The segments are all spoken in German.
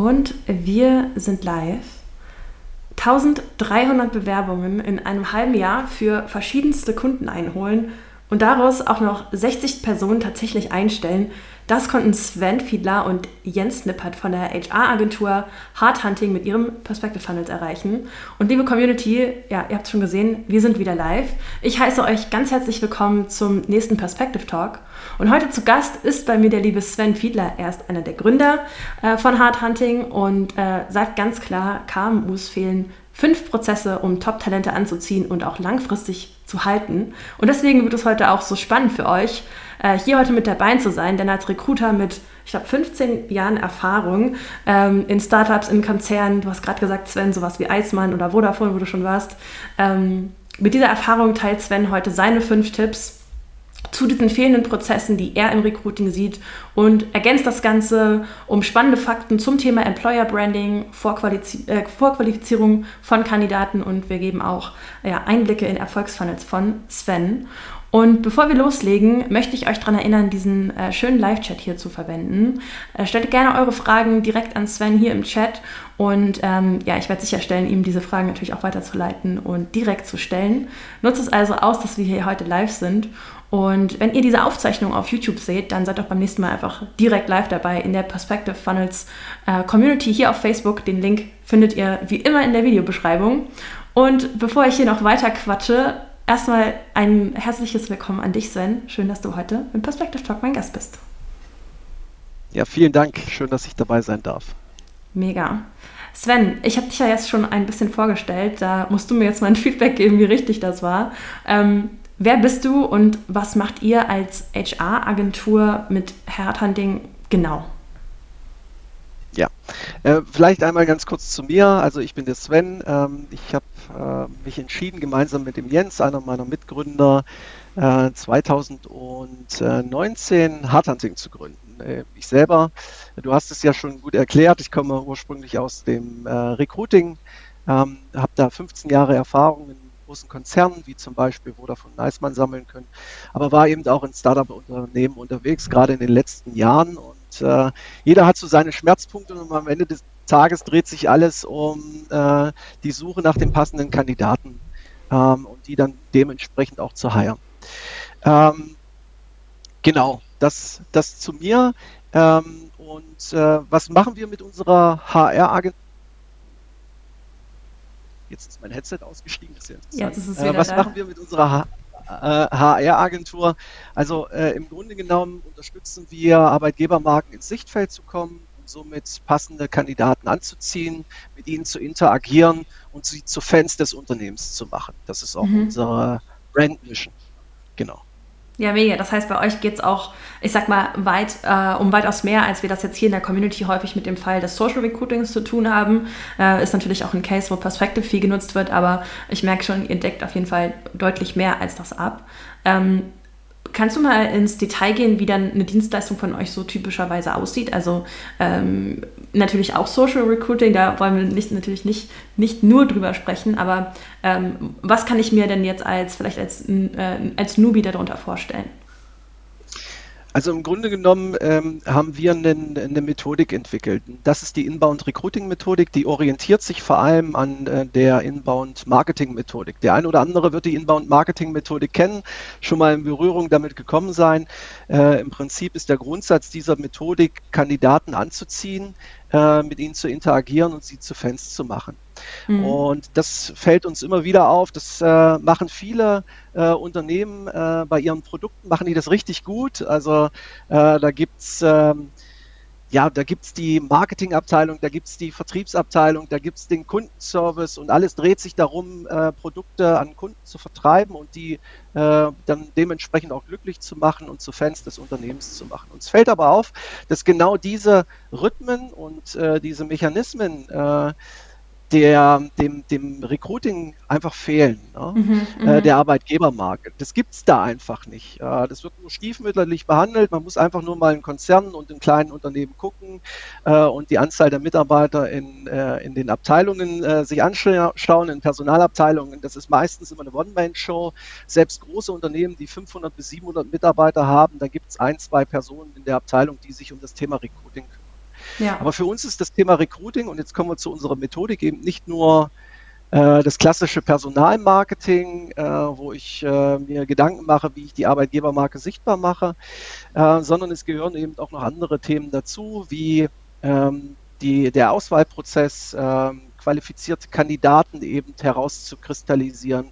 Und wir sind live. 1300 Bewerbungen in einem halben Jahr für verschiedenste Kunden einholen und daraus auch noch 60 Personen tatsächlich einstellen. Das konnten Sven Fiedler und Jens Nippert von der HR-Agentur Hardhunting mit ihrem Perspective Funnels erreichen. Und liebe Community, ja, ihr habt es schon gesehen, wir sind wieder live. Ich heiße euch ganz herzlich willkommen zum nächsten Perspective Talk. Und heute zu Gast ist bei mir der liebe Sven Fiedler. Er ist einer der Gründer äh, von Hardhunting und äh, sagt ganz klar, KMUs fehlen fünf Prozesse, um Top-Talente anzuziehen und auch langfristig zu halten. Und deswegen wird es heute auch so spannend für euch, äh, hier heute mit dabei zu sein, denn als Recruiter mit, ich glaube, 15 Jahren Erfahrung ähm, in Startups, in Konzernen, du hast gerade gesagt, Sven, sowas wie Eismann oder Vodafone, wo du schon warst, ähm, mit dieser Erfahrung teilt Sven heute seine fünf Tipps, zu diesen fehlenden Prozessen, die er im Recruiting sieht und ergänzt das Ganze um spannende Fakten zum Thema Employer Branding, Vorqualifiz äh, Vorqualifizierung von Kandidaten und wir geben auch ja, Einblicke in Erfolgsfunnels von Sven. Und bevor wir loslegen, möchte ich euch daran erinnern, diesen äh, schönen Live-Chat hier zu verwenden. Äh, stellt gerne eure Fragen direkt an Sven hier im Chat und ähm, ja, ich werde sicherstellen, ihm diese Fragen natürlich auch weiterzuleiten und direkt zu stellen. Nutzt es also aus, dass wir hier heute live sind. Und wenn ihr diese Aufzeichnung auf YouTube seht, dann seid doch beim nächsten Mal einfach direkt live dabei in der Perspective Funnels äh, Community hier auf Facebook. Den Link findet ihr wie immer in der Videobeschreibung. Und bevor ich hier noch weiter quatsche, Erstmal ein herzliches Willkommen an dich, Sven. Schön, dass du heute im Perspective Talk mein Gast bist. Ja, vielen Dank. Schön, dass ich dabei sein darf. Mega. Sven, ich habe dich ja jetzt schon ein bisschen vorgestellt. Da musst du mir jetzt mal ein Feedback geben, wie richtig das war. Ähm, wer bist du und was macht ihr als HR-Agentur mit Headhunting genau? Ja, äh, vielleicht einmal ganz kurz zu mir. Also ich bin der Sven. Ähm, ich habe äh, mich entschieden, gemeinsam mit dem Jens, einer meiner Mitgründer, äh, 2019 Hardhunting zu gründen. Äh, ich selber, du hast es ja schon gut erklärt, ich komme ursprünglich aus dem äh, Recruiting, ähm, habe da 15 Jahre Erfahrung in großen Konzernen, wie zum Beispiel Vodafone Neismann sammeln können, aber war eben auch in Startup-Unternehmen unterwegs, gerade in den letzten Jahren und äh, jeder hat so seine Schmerzpunkte und am Ende des Tages dreht sich alles um äh, die Suche nach dem passenden Kandidaten ähm, und die dann dementsprechend auch zu heiren. Ähm, genau, das, das zu mir. Ähm, und äh, was machen wir mit unserer HR-Agentur? Jetzt ist mein Headset ausgestiegen, das ist ja. Jetzt ist es äh, wieder äh, was da. machen wir mit unserer HR? HR-Agentur. Also äh, im Grunde genommen unterstützen wir Arbeitgebermarken ins Sichtfeld zu kommen und somit passende Kandidaten anzuziehen, mit ihnen zu interagieren und sie zu Fans des Unternehmens zu machen. Das ist auch mhm. unsere Brand Mission. Genau. Ja, mega. Das heißt, bei euch geht es auch, ich sag mal, weit, äh, um weitaus mehr, als wir das jetzt hier in der Community häufig mit dem Fall des Social Recruitings zu tun haben. Äh, ist natürlich auch ein Case, wo Perspective viel genutzt wird, aber ich merke schon, ihr deckt auf jeden Fall deutlich mehr als das ab. Ähm, Kannst du mal ins Detail gehen, wie dann eine Dienstleistung von euch so typischerweise aussieht? Also ähm, natürlich auch Social Recruiting, da wollen wir nicht, natürlich nicht, nicht nur drüber sprechen, aber ähm, was kann ich mir denn jetzt als vielleicht als, äh, als Newbie darunter vorstellen? Also im Grunde genommen ähm, haben wir eine, eine, Methodik entwickelt. Das ist die Inbound Recruiting Methodik, die orientiert sich vor allem an äh, der Inbound Marketing Methodik. Der eine oder andere wird die Inbound Marketing Methodik kennen, schon mal in Berührung damit gekommen sein. Äh, Im Prinzip ist der Grundsatz dieser Methodik, Kandidaten anzuziehen, äh, mit ihnen zu interagieren und sie zu Fans zu machen. Mhm. Und das fällt uns immer wieder auf. Das äh, machen viele äh, Unternehmen äh, bei ihren Produkten, machen die das richtig gut. Also äh, da gibt's ähm, ja, da gibt's die Marketingabteilung, da gibt's die Vertriebsabteilung, da gibt's den Kundenservice und alles dreht sich darum, äh, Produkte an Kunden zu vertreiben und die äh, dann dementsprechend auch glücklich zu machen und zu Fans des Unternehmens zu machen. Uns fällt aber auf, dass genau diese Rhythmen und äh, diese Mechanismen äh, der, dem, dem Recruiting einfach fehlen, ne? mhm, äh, mhm. der Arbeitgebermarke. Das gibt's da einfach nicht. Äh, das wird nur stiefmütterlich behandelt. Man muss einfach nur mal in Konzernen und in kleinen Unternehmen gucken äh, und die Anzahl der Mitarbeiter in, äh, in den Abteilungen äh, sich anschauen, in Personalabteilungen. Das ist meistens immer eine One-Man-Show. Selbst große Unternehmen, die 500 bis 700 Mitarbeiter haben, da gibt's ein, zwei Personen in der Abteilung, die sich um das Thema Recruiting kümmern. Ja. Aber für uns ist das Thema Recruiting, und jetzt kommen wir zu unserer Methodik, eben nicht nur äh, das klassische Personalmarketing, äh, wo ich äh, mir Gedanken mache, wie ich die Arbeitgebermarke sichtbar mache, sondern es gehören eben auch noch andere Themen dazu, wie ähm, die, der Auswahlprozess, ähm, qualifizierte Kandidaten eben herauszukristallisieren.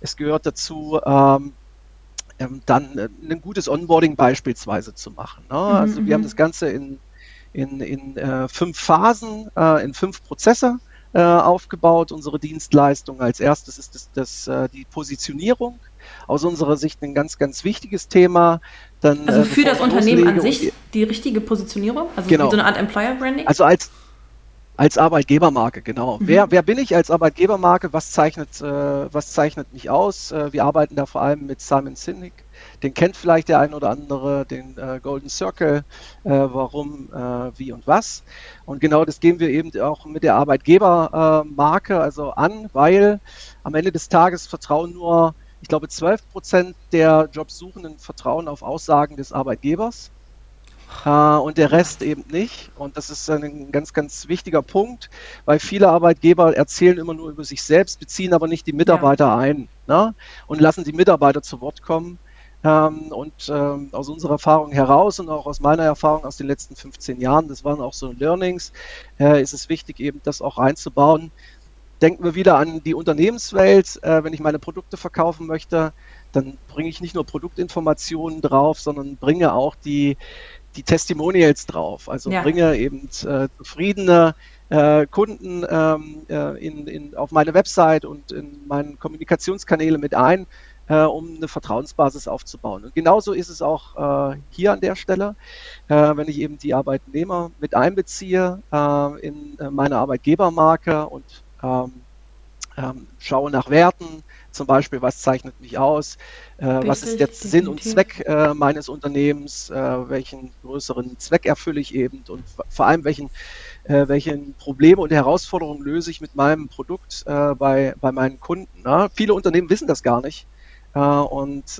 Es gehört dazu, ähm, dann ein gutes Onboarding beispielsweise zu machen. Ne? Mhm, also wir haben mhm. das Ganze in, in, in äh, fünf Phasen, äh, in fünf Prozesse äh, aufgebaut, unsere Dienstleistung. Als erstes ist das, das äh, die Positionierung. Aus unserer Sicht ein ganz, ganz wichtiges Thema. Dann, also für das Unternehmen an sich die richtige Positionierung? Also genau. so eine Art Employer Branding? Also als, als Arbeitgebermarke, genau. Mhm. Wer, wer bin ich als Arbeitgebermarke? Was zeichnet, äh, was zeichnet mich aus? Äh, wir arbeiten da vor allem mit Simon Sinek. Den kennt vielleicht der ein oder andere, den äh, Golden Circle, äh, warum, äh, wie und was. Und genau das gehen wir eben auch mit der Arbeitgebermarke also an, weil am Ende des Tages vertrauen nur, ich glaube, 12 Prozent der Jobsuchenden vertrauen auf Aussagen des Arbeitgebers äh, und der Rest eben nicht. Und das ist ein ganz, ganz wichtiger Punkt, weil viele Arbeitgeber erzählen immer nur über sich selbst, beziehen aber nicht die Mitarbeiter ja. ein ne? und lassen die Mitarbeiter zu Wort kommen. Ähm, und ähm, aus unserer Erfahrung heraus und auch aus meiner Erfahrung aus den letzten 15 Jahren, das waren auch so Learnings, äh, ist es wichtig, eben das auch einzubauen. Denken wir wieder an die Unternehmenswelt. Äh, wenn ich meine Produkte verkaufen möchte, dann bringe ich nicht nur Produktinformationen drauf, sondern bringe auch die, die Testimonials drauf. Also ja. bringe eben äh, zufriedene äh, Kunden ähm, äh, in, in, auf meine Website und in meine Kommunikationskanäle mit ein, äh, um eine Vertrauensbasis aufzubauen. Und genauso ist es auch äh, hier an der Stelle, äh, wenn ich eben die Arbeitnehmer mit einbeziehe in meine Arbeitgebermarke und ähm, ähm, schaue nach Werten, zum Beispiel, was zeichnet mich aus, äh, was ist der definitiv. Sinn und Zweck äh, meines Unternehmens, äh, welchen größeren Zweck erfülle ich eben und vor allem welchen, äh, welchen Probleme und Herausforderungen löse ich mit meinem Produkt äh, bei, bei meinen Kunden. Ne? Viele Unternehmen wissen das gar nicht äh, und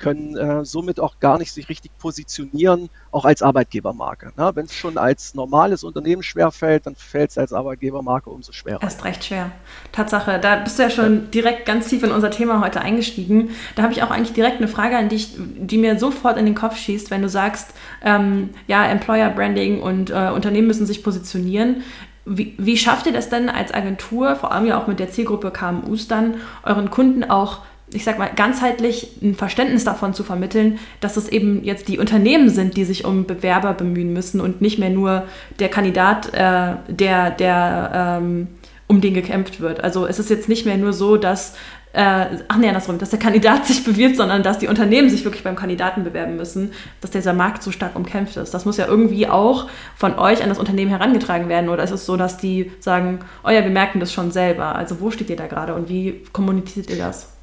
können äh, somit auch gar nicht sich richtig positionieren, auch als Arbeitgebermarke. Ne? Wenn es schon als normales Unternehmen schwerfällt, dann fällt es als Arbeitgebermarke umso schwerer. Erst recht schwer. Tatsache, da bist du ja schon direkt ganz tief in unser Thema heute eingestiegen. Da habe ich auch eigentlich direkt eine Frage an dich, die mir sofort in den Kopf schießt, wenn du sagst, ähm, ja, Employer Branding und äh, Unternehmen müssen sich positionieren. Wie, wie, schafft ihr das denn als Agentur, vor allem ja auch mit der Zielgruppe KMUs dann, euren Kunden auch ich sag mal, ganzheitlich ein Verständnis davon zu vermitteln, dass es eben jetzt die Unternehmen sind, die sich um Bewerber bemühen müssen und nicht mehr nur der Kandidat, äh, der, der ähm, um den gekämpft wird. Also es ist jetzt nicht mehr nur so, dass, äh, ach nee, andersrum, dass der Kandidat sich bewirbt, sondern dass die Unternehmen sich wirklich beim Kandidaten bewerben müssen, dass dieser Markt so stark umkämpft ist. Das muss ja irgendwie auch von euch an das Unternehmen herangetragen werden. Oder ist es so, dass die sagen, oh ja, wir merken das schon selber. Also wo steht ihr da gerade und wie kommuniziert ihr das?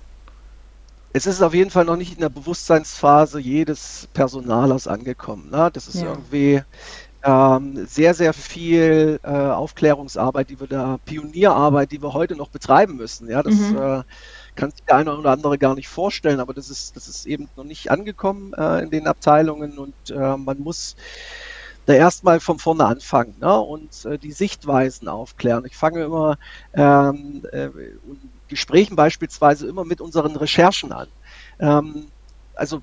Es ist auf jeden Fall noch nicht in der Bewusstseinsphase jedes Personalers angekommen. Ne? Das ist ja. irgendwie ähm, sehr, sehr viel äh, Aufklärungsarbeit, die wir da, Pionierarbeit, die wir heute noch betreiben müssen. Ja, das mhm. äh, kann sich der eine oder andere gar nicht vorstellen, aber das ist, das ist eben noch nicht angekommen äh, in den Abteilungen und äh, man muss da erstmal von vorne anfangen ne? und äh, die Sichtweisen aufklären. Ich fange immer ähm, äh, Gesprächen beispielsweise immer mit unseren Recherchen an. Ähm, also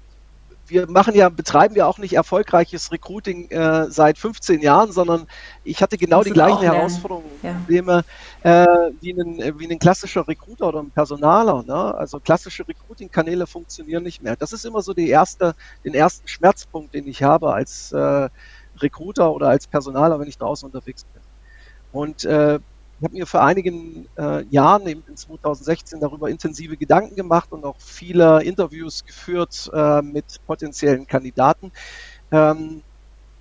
wir machen ja, betreiben ja auch nicht erfolgreiches Recruiting äh, seit 15 Jahren, sondern ich hatte genau die gleichen Herausforderungen und ja. Probleme äh, wie, ein, wie ein klassischer Recruiter oder ein Personaler. Ne? Also klassische Recruiting-Kanäle funktionieren nicht mehr. Das ist immer so die erste, den ersten Schmerzpunkt, den ich habe als äh, Recruiter oder als Personaler, wenn ich draußen unterwegs bin. Und äh, habe mir vor einigen äh, Jahren, eben in 2016, darüber intensive Gedanken gemacht und auch viele Interviews geführt äh, mit potenziellen Kandidaten. Ähm,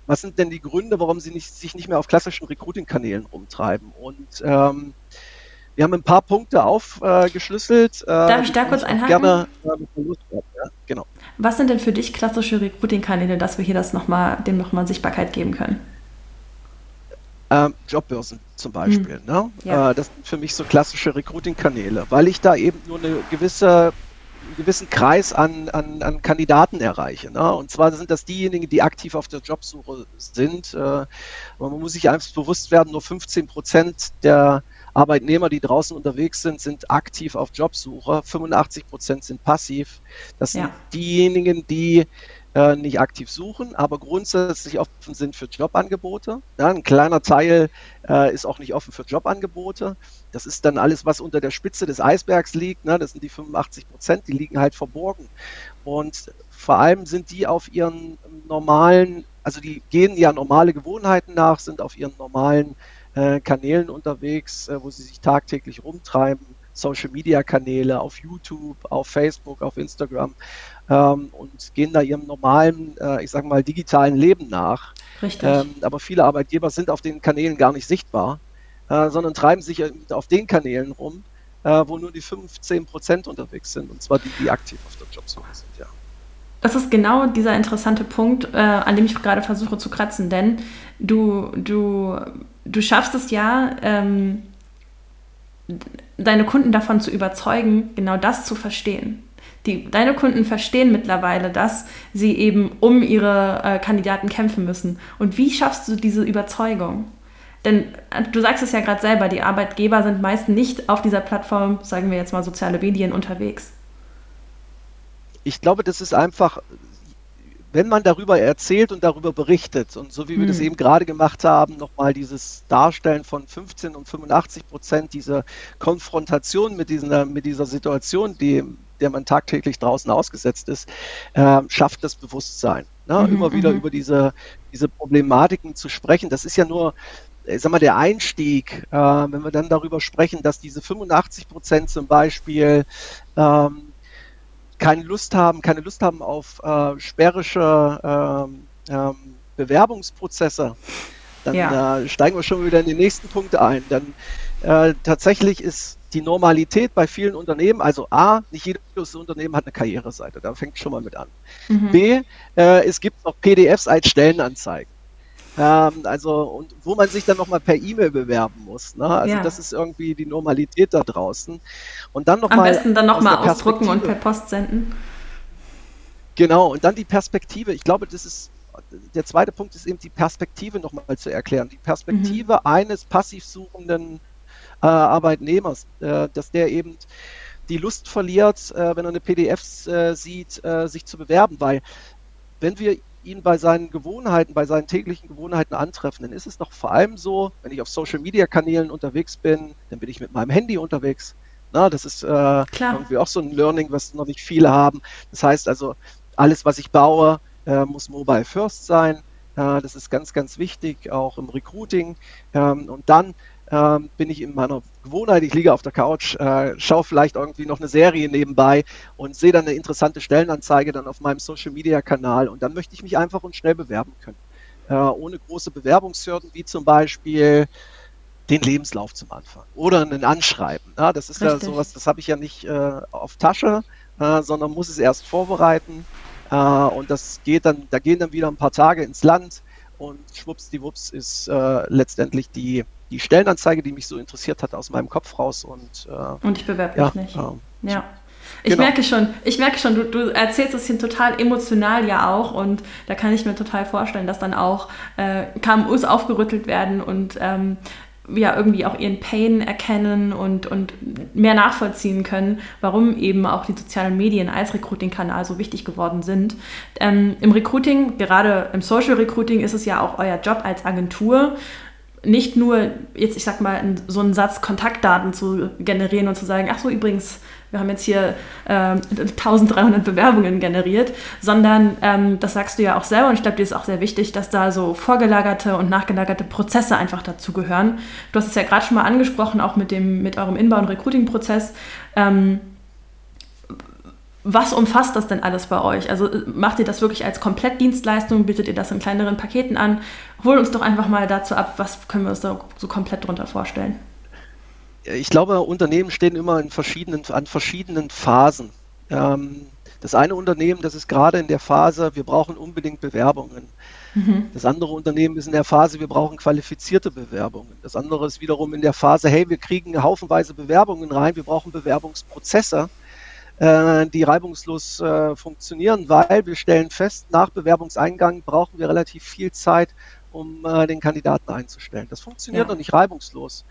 was sind denn die Gründe, warum sie nicht, sich nicht mehr auf klassischen Recruiting-Kanälen rumtreiben? Und ähm, wir haben ein paar Punkte aufgeschlüsselt. Äh, Darf ich da kurz einhaken? Gerne, äh, ja, genau. Was sind denn für dich klassische Recruiting-Kanäle, dass wir hier das noch mal, dem nochmal Sichtbarkeit geben können? Ähm, Jobbörsen zum Beispiel. Mhm. Ne? Ja. Äh, das sind für mich so klassische Recruiting-Kanäle, weil ich da eben nur eine gewisse einen gewissen Kreis an, an, an Kandidaten erreiche. Ne? Und zwar sind das diejenigen, die aktiv auf der Jobsuche sind. Äh, aber man muss sich einfach bewusst werden, nur 15 Prozent der Arbeitnehmer, die draußen unterwegs sind, sind aktiv auf Jobsuche. 85 Prozent sind passiv. Das sind ja. diejenigen, die äh, nicht aktiv suchen, aber grundsätzlich offen sind für Jobangebote. Ja, ein kleiner Teil äh, ist auch nicht offen für Jobangebote. Das ist dann alles, was unter der Spitze des Eisbergs liegt. Ne? Das sind die 85 Prozent, die liegen halt verborgen. Und vor allem sind die auf ihren normalen, also die gehen ja normale Gewohnheiten nach, sind auf ihren normalen äh, Kanälen unterwegs, äh, wo sie sich tagtäglich rumtreiben. Social Media Kanäle auf YouTube, auf Facebook, auf Instagram ähm, und gehen da ihrem normalen, äh, ich sage mal, digitalen Leben nach. Richtig. Ähm, aber viele Arbeitgeber sind auf den Kanälen gar nicht sichtbar, äh, sondern treiben sich auf den Kanälen rum, äh, wo nur die 15 Prozent unterwegs sind, und zwar die, die aktiv auf der Jobsuche sind, ja. Das ist genau dieser interessante Punkt, äh, an dem ich gerade versuche zu kratzen, denn du, du, du schaffst es ja, ähm, deine Kunden davon zu überzeugen, genau das zu verstehen. Die, deine Kunden verstehen mittlerweile, dass sie eben um ihre äh, Kandidaten kämpfen müssen. Und wie schaffst du diese Überzeugung? Denn äh, du sagst es ja gerade selber, die Arbeitgeber sind meist nicht auf dieser Plattform, sagen wir jetzt mal soziale Medien, unterwegs. Ich glaube, das ist einfach, wenn man darüber erzählt und darüber berichtet, und so wie wir hm. das eben gerade gemacht haben, nochmal dieses Darstellen von 15 und 85 Prozent, diese Konfrontation mit dieser, mit dieser Situation, die der man tagtäglich draußen ausgesetzt ist, äh, schafft das Bewusstsein. Ne? Mhm, Immer wieder mhm. über diese, diese Problematiken zu sprechen. Das ist ja nur, ich sag mal, der Einstieg, äh, wenn wir dann darüber sprechen, dass diese 85 Prozent zum Beispiel ähm, keine Lust haben, keine Lust haben auf äh, sperrische ähm, ähm, Bewerbungsprozesse, dann ja. äh, steigen wir schon wieder in die nächsten Punkte ein. Dann äh, tatsächlich ist die Normalität bei vielen Unternehmen, also A, nicht jedes Unternehmen hat eine Karriereseite, da fängt schon mal mit an. Mhm. B, äh, es gibt noch PDFs als Stellenanzeigen. Ähm, also, und wo man sich dann nochmal per E-Mail bewerben muss. Ne? Also, ja. das ist irgendwie die Normalität da draußen. Und dann noch Am mal besten dann nochmal ausdrucken und per Post senden. Genau, und dann die Perspektive. Ich glaube, das ist der zweite Punkt ist eben die Perspektive nochmal zu erklären. Die Perspektive mhm. eines passiv suchenden äh, Arbeitnehmers, äh, dass der eben die Lust verliert, äh, wenn er eine PDF äh, sieht, äh, sich zu bewerben, weil wenn wir ihn bei seinen Gewohnheiten, bei seinen täglichen Gewohnheiten antreffen, dann ist es doch vor allem so, wenn ich auf Social Media Kanälen unterwegs bin, dann bin ich mit meinem Handy unterwegs. Na, das ist äh, irgendwie auch so ein Learning, was noch nicht viele haben. Das heißt also, alles, was ich baue, äh, muss mobile first sein. Äh, das ist ganz, ganz wichtig, auch im Recruiting. Ähm, und dann ähm, bin ich in meiner Gewohnheit, ich liege auf der Couch, äh, schaue vielleicht irgendwie noch eine Serie nebenbei und sehe dann eine interessante Stellenanzeige dann auf meinem Social Media Kanal und dann möchte ich mich einfach und schnell bewerben können. Äh, ohne große Bewerbungshürden, wie zum Beispiel den Lebenslauf zum Anfang oder ein Anschreiben. Ja, das ist Richtig. ja sowas, das habe ich ja nicht äh, auf Tasche, äh, sondern muss es erst vorbereiten. Äh, und das geht dann, da gehen dann wieder ein paar Tage ins Land und schwuppsdiwupps ist äh, letztendlich die die Stellenanzeige, die mich so interessiert hat, aus meinem Kopf raus und äh, und ich bewerbe mich ja, nicht. Ähm, ja. Ich genau. merke schon, ich merke schon, du, du erzählst es hier total emotional ja auch und da kann ich mir total vorstellen, dass dann auch äh, KMUs aufgerüttelt werden und ähm, ja irgendwie auch ihren Pain erkennen und, und mehr nachvollziehen können, warum eben auch die sozialen Medien als Recruiting-Kanal so wichtig geworden sind. Ähm, Im Recruiting, gerade im Social Recruiting, ist es ja auch euer Job als Agentur, nicht nur jetzt, ich sag mal, so einen Satz Kontaktdaten zu generieren und zu sagen, ach so, übrigens, wir haben jetzt hier äh, 1300 Bewerbungen generiert, sondern ähm, das sagst du ja auch selber und ich glaube, dir ist auch sehr wichtig, dass da so vorgelagerte und nachgelagerte Prozesse einfach dazu gehören. Du hast es ja gerade schon mal angesprochen, auch mit, dem, mit eurem Inbound-Recruiting-Prozess. Ähm, was umfasst das denn alles bei euch? Also macht ihr das wirklich als Komplettdienstleistung? Bietet ihr das in kleineren Paketen an? Hol uns doch einfach mal dazu ab, was können wir uns da so komplett drunter vorstellen? Ich glaube, Unternehmen stehen immer in verschiedenen, an verschiedenen Phasen. Ähm, das eine Unternehmen, das ist gerade in der Phase, wir brauchen unbedingt Bewerbungen. Mhm. Das andere Unternehmen ist in der Phase, wir brauchen qualifizierte Bewerbungen. Das andere ist wiederum in der Phase, hey, wir kriegen haufenweise Bewerbungen rein, wir brauchen Bewerbungsprozesse äh, die reibungslos äh, funktionieren, weil wir stellen fest, nach Bewerbungseingang brauchen wir relativ viel Zeit, um äh, den Kandidaten einzustellen. Das funktioniert ja. noch nicht reibungslos.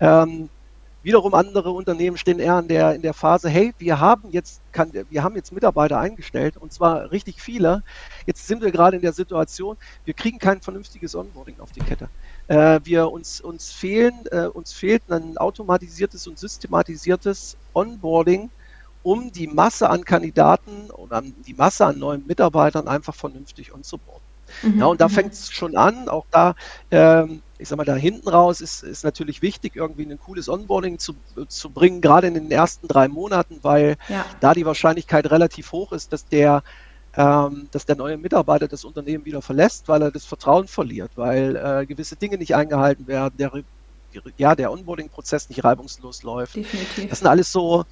Ähm, wiederum andere Unternehmen stehen eher in der, in der Phase, hey, wir haben jetzt, kann, wir haben jetzt Mitarbeiter eingestellt und zwar richtig viele. Jetzt sind wir gerade in der Situation, wir kriegen kein vernünftiges Onboarding auf die Kette. Äh, wir uns, uns fehlen, äh, uns fehlt ein automatisiertes und systematisiertes Onboarding, um die Masse an Kandidaten oder die Masse an neuen Mitarbeitern einfach vernünftig onzuboarden. Mhm. Ja, und da mhm. fängt es schon an. Auch da, ähm, ich sag mal, da hinten raus ist, ist natürlich wichtig, irgendwie ein cooles Onboarding zu, zu bringen, gerade in den ersten drei Monaten, weil ja. da die Wahrscheinlichkeit relativ hoch ist, dass der ähm, dass der neue Mitarbeiter das Unternehmen wieder verlässt, weil er das Vertrauen verliert, weil äh, gewisse Dinge nicht eingehalten werden, der, ja, der Onboarding-Prozess nicht reibungslos läuft. Definitiv. Das sind alles so,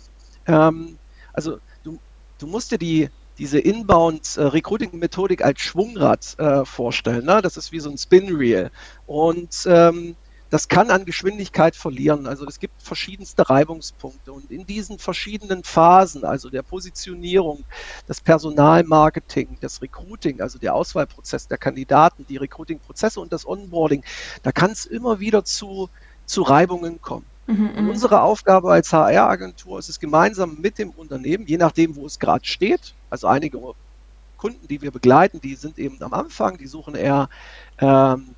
ähm, also du, du musst dir die, diese Inbound-Recruiting-Methodik als Schwungrad äh, vorstellen. Ne? Das ist wie so ein Spin-Reel. Und ähm, das kann an Geschwindigkeit verlieren. Also es gibt verschiedenste Reibungspunkte. Und in diesen verschiedenen Phasen, also der Positionierung, das Personalmarketing, das Recruiting, also der Auswahlprozess der Kandidaten, die Recruiting-Prozesse und das Onboarding, da kann es immer wieder zu, zu Reibungen kommen. Mhm, mhm. unsere Aufgabe als HR-Agentur ist es gemeinsam mit dem Unternehmen, je nachdem, wo es gerade steht, also einige Kunden, die wir begleiten, die sind eben am Anfang, die suchen eher ähm,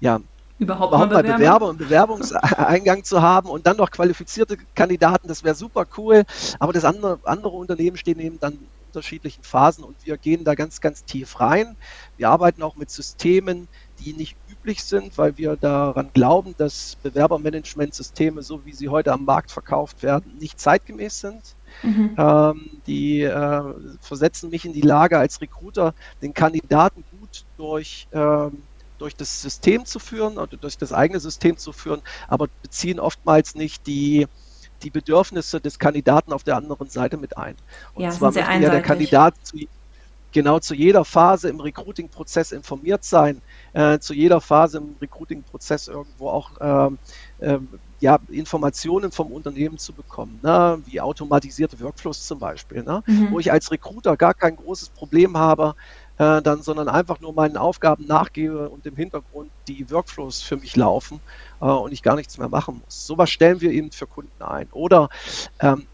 ja, überhaupt, überhaupt mal Bewerber? Bewerber und Bewerbungseingang zu haben und dann noch qualifizierte Kandidaten, das wäre super cool. Aber das andere, andere Unternehmen stehen eben dann in unterschiedlichen Phasen und wir gehen da ganz, ganz tief rein. Wir arbeiten auch mit Systemen, die nicht üblich sind, weil wir daran glauben, dass Bewerbermanagementsysteme, so wie sie heute am Markt verkauft werden, nicht zeitgemäß sind. Mhm. Ähm, die äh, versetzen mich in die Lage, als Recruiter den Kandidaten gut durch, ähm, durch das System zu führen oder durch das eigene System zu führen, aber beziehen oftmals nicht die, die Bedürfnisse des Kandidaten auf der anderen Seite mit ein. Und ja, zwar möchte ja der Kandidat zu, genau zu jeder Phase im Recruiting-Prozess informiert sein, äh, zu jeder Phase im Recruiting-Prozess irgendwo auch äh, ja, Informationen vom Unternehmen zu bekommen, ne? wie automatisierte Workflows zum Beispiel, ne? Mhm. wo ich als Recruiter gar kein großes Problem habe, äh, dann, sondern einfach nur meinen Aufgaben nachgebe und im Hintergrund die Workflows für mich laufen äh, und ich gar nichts mehr machen muss. Sowas stellen wir eben für Kunden ein. Oder ähm,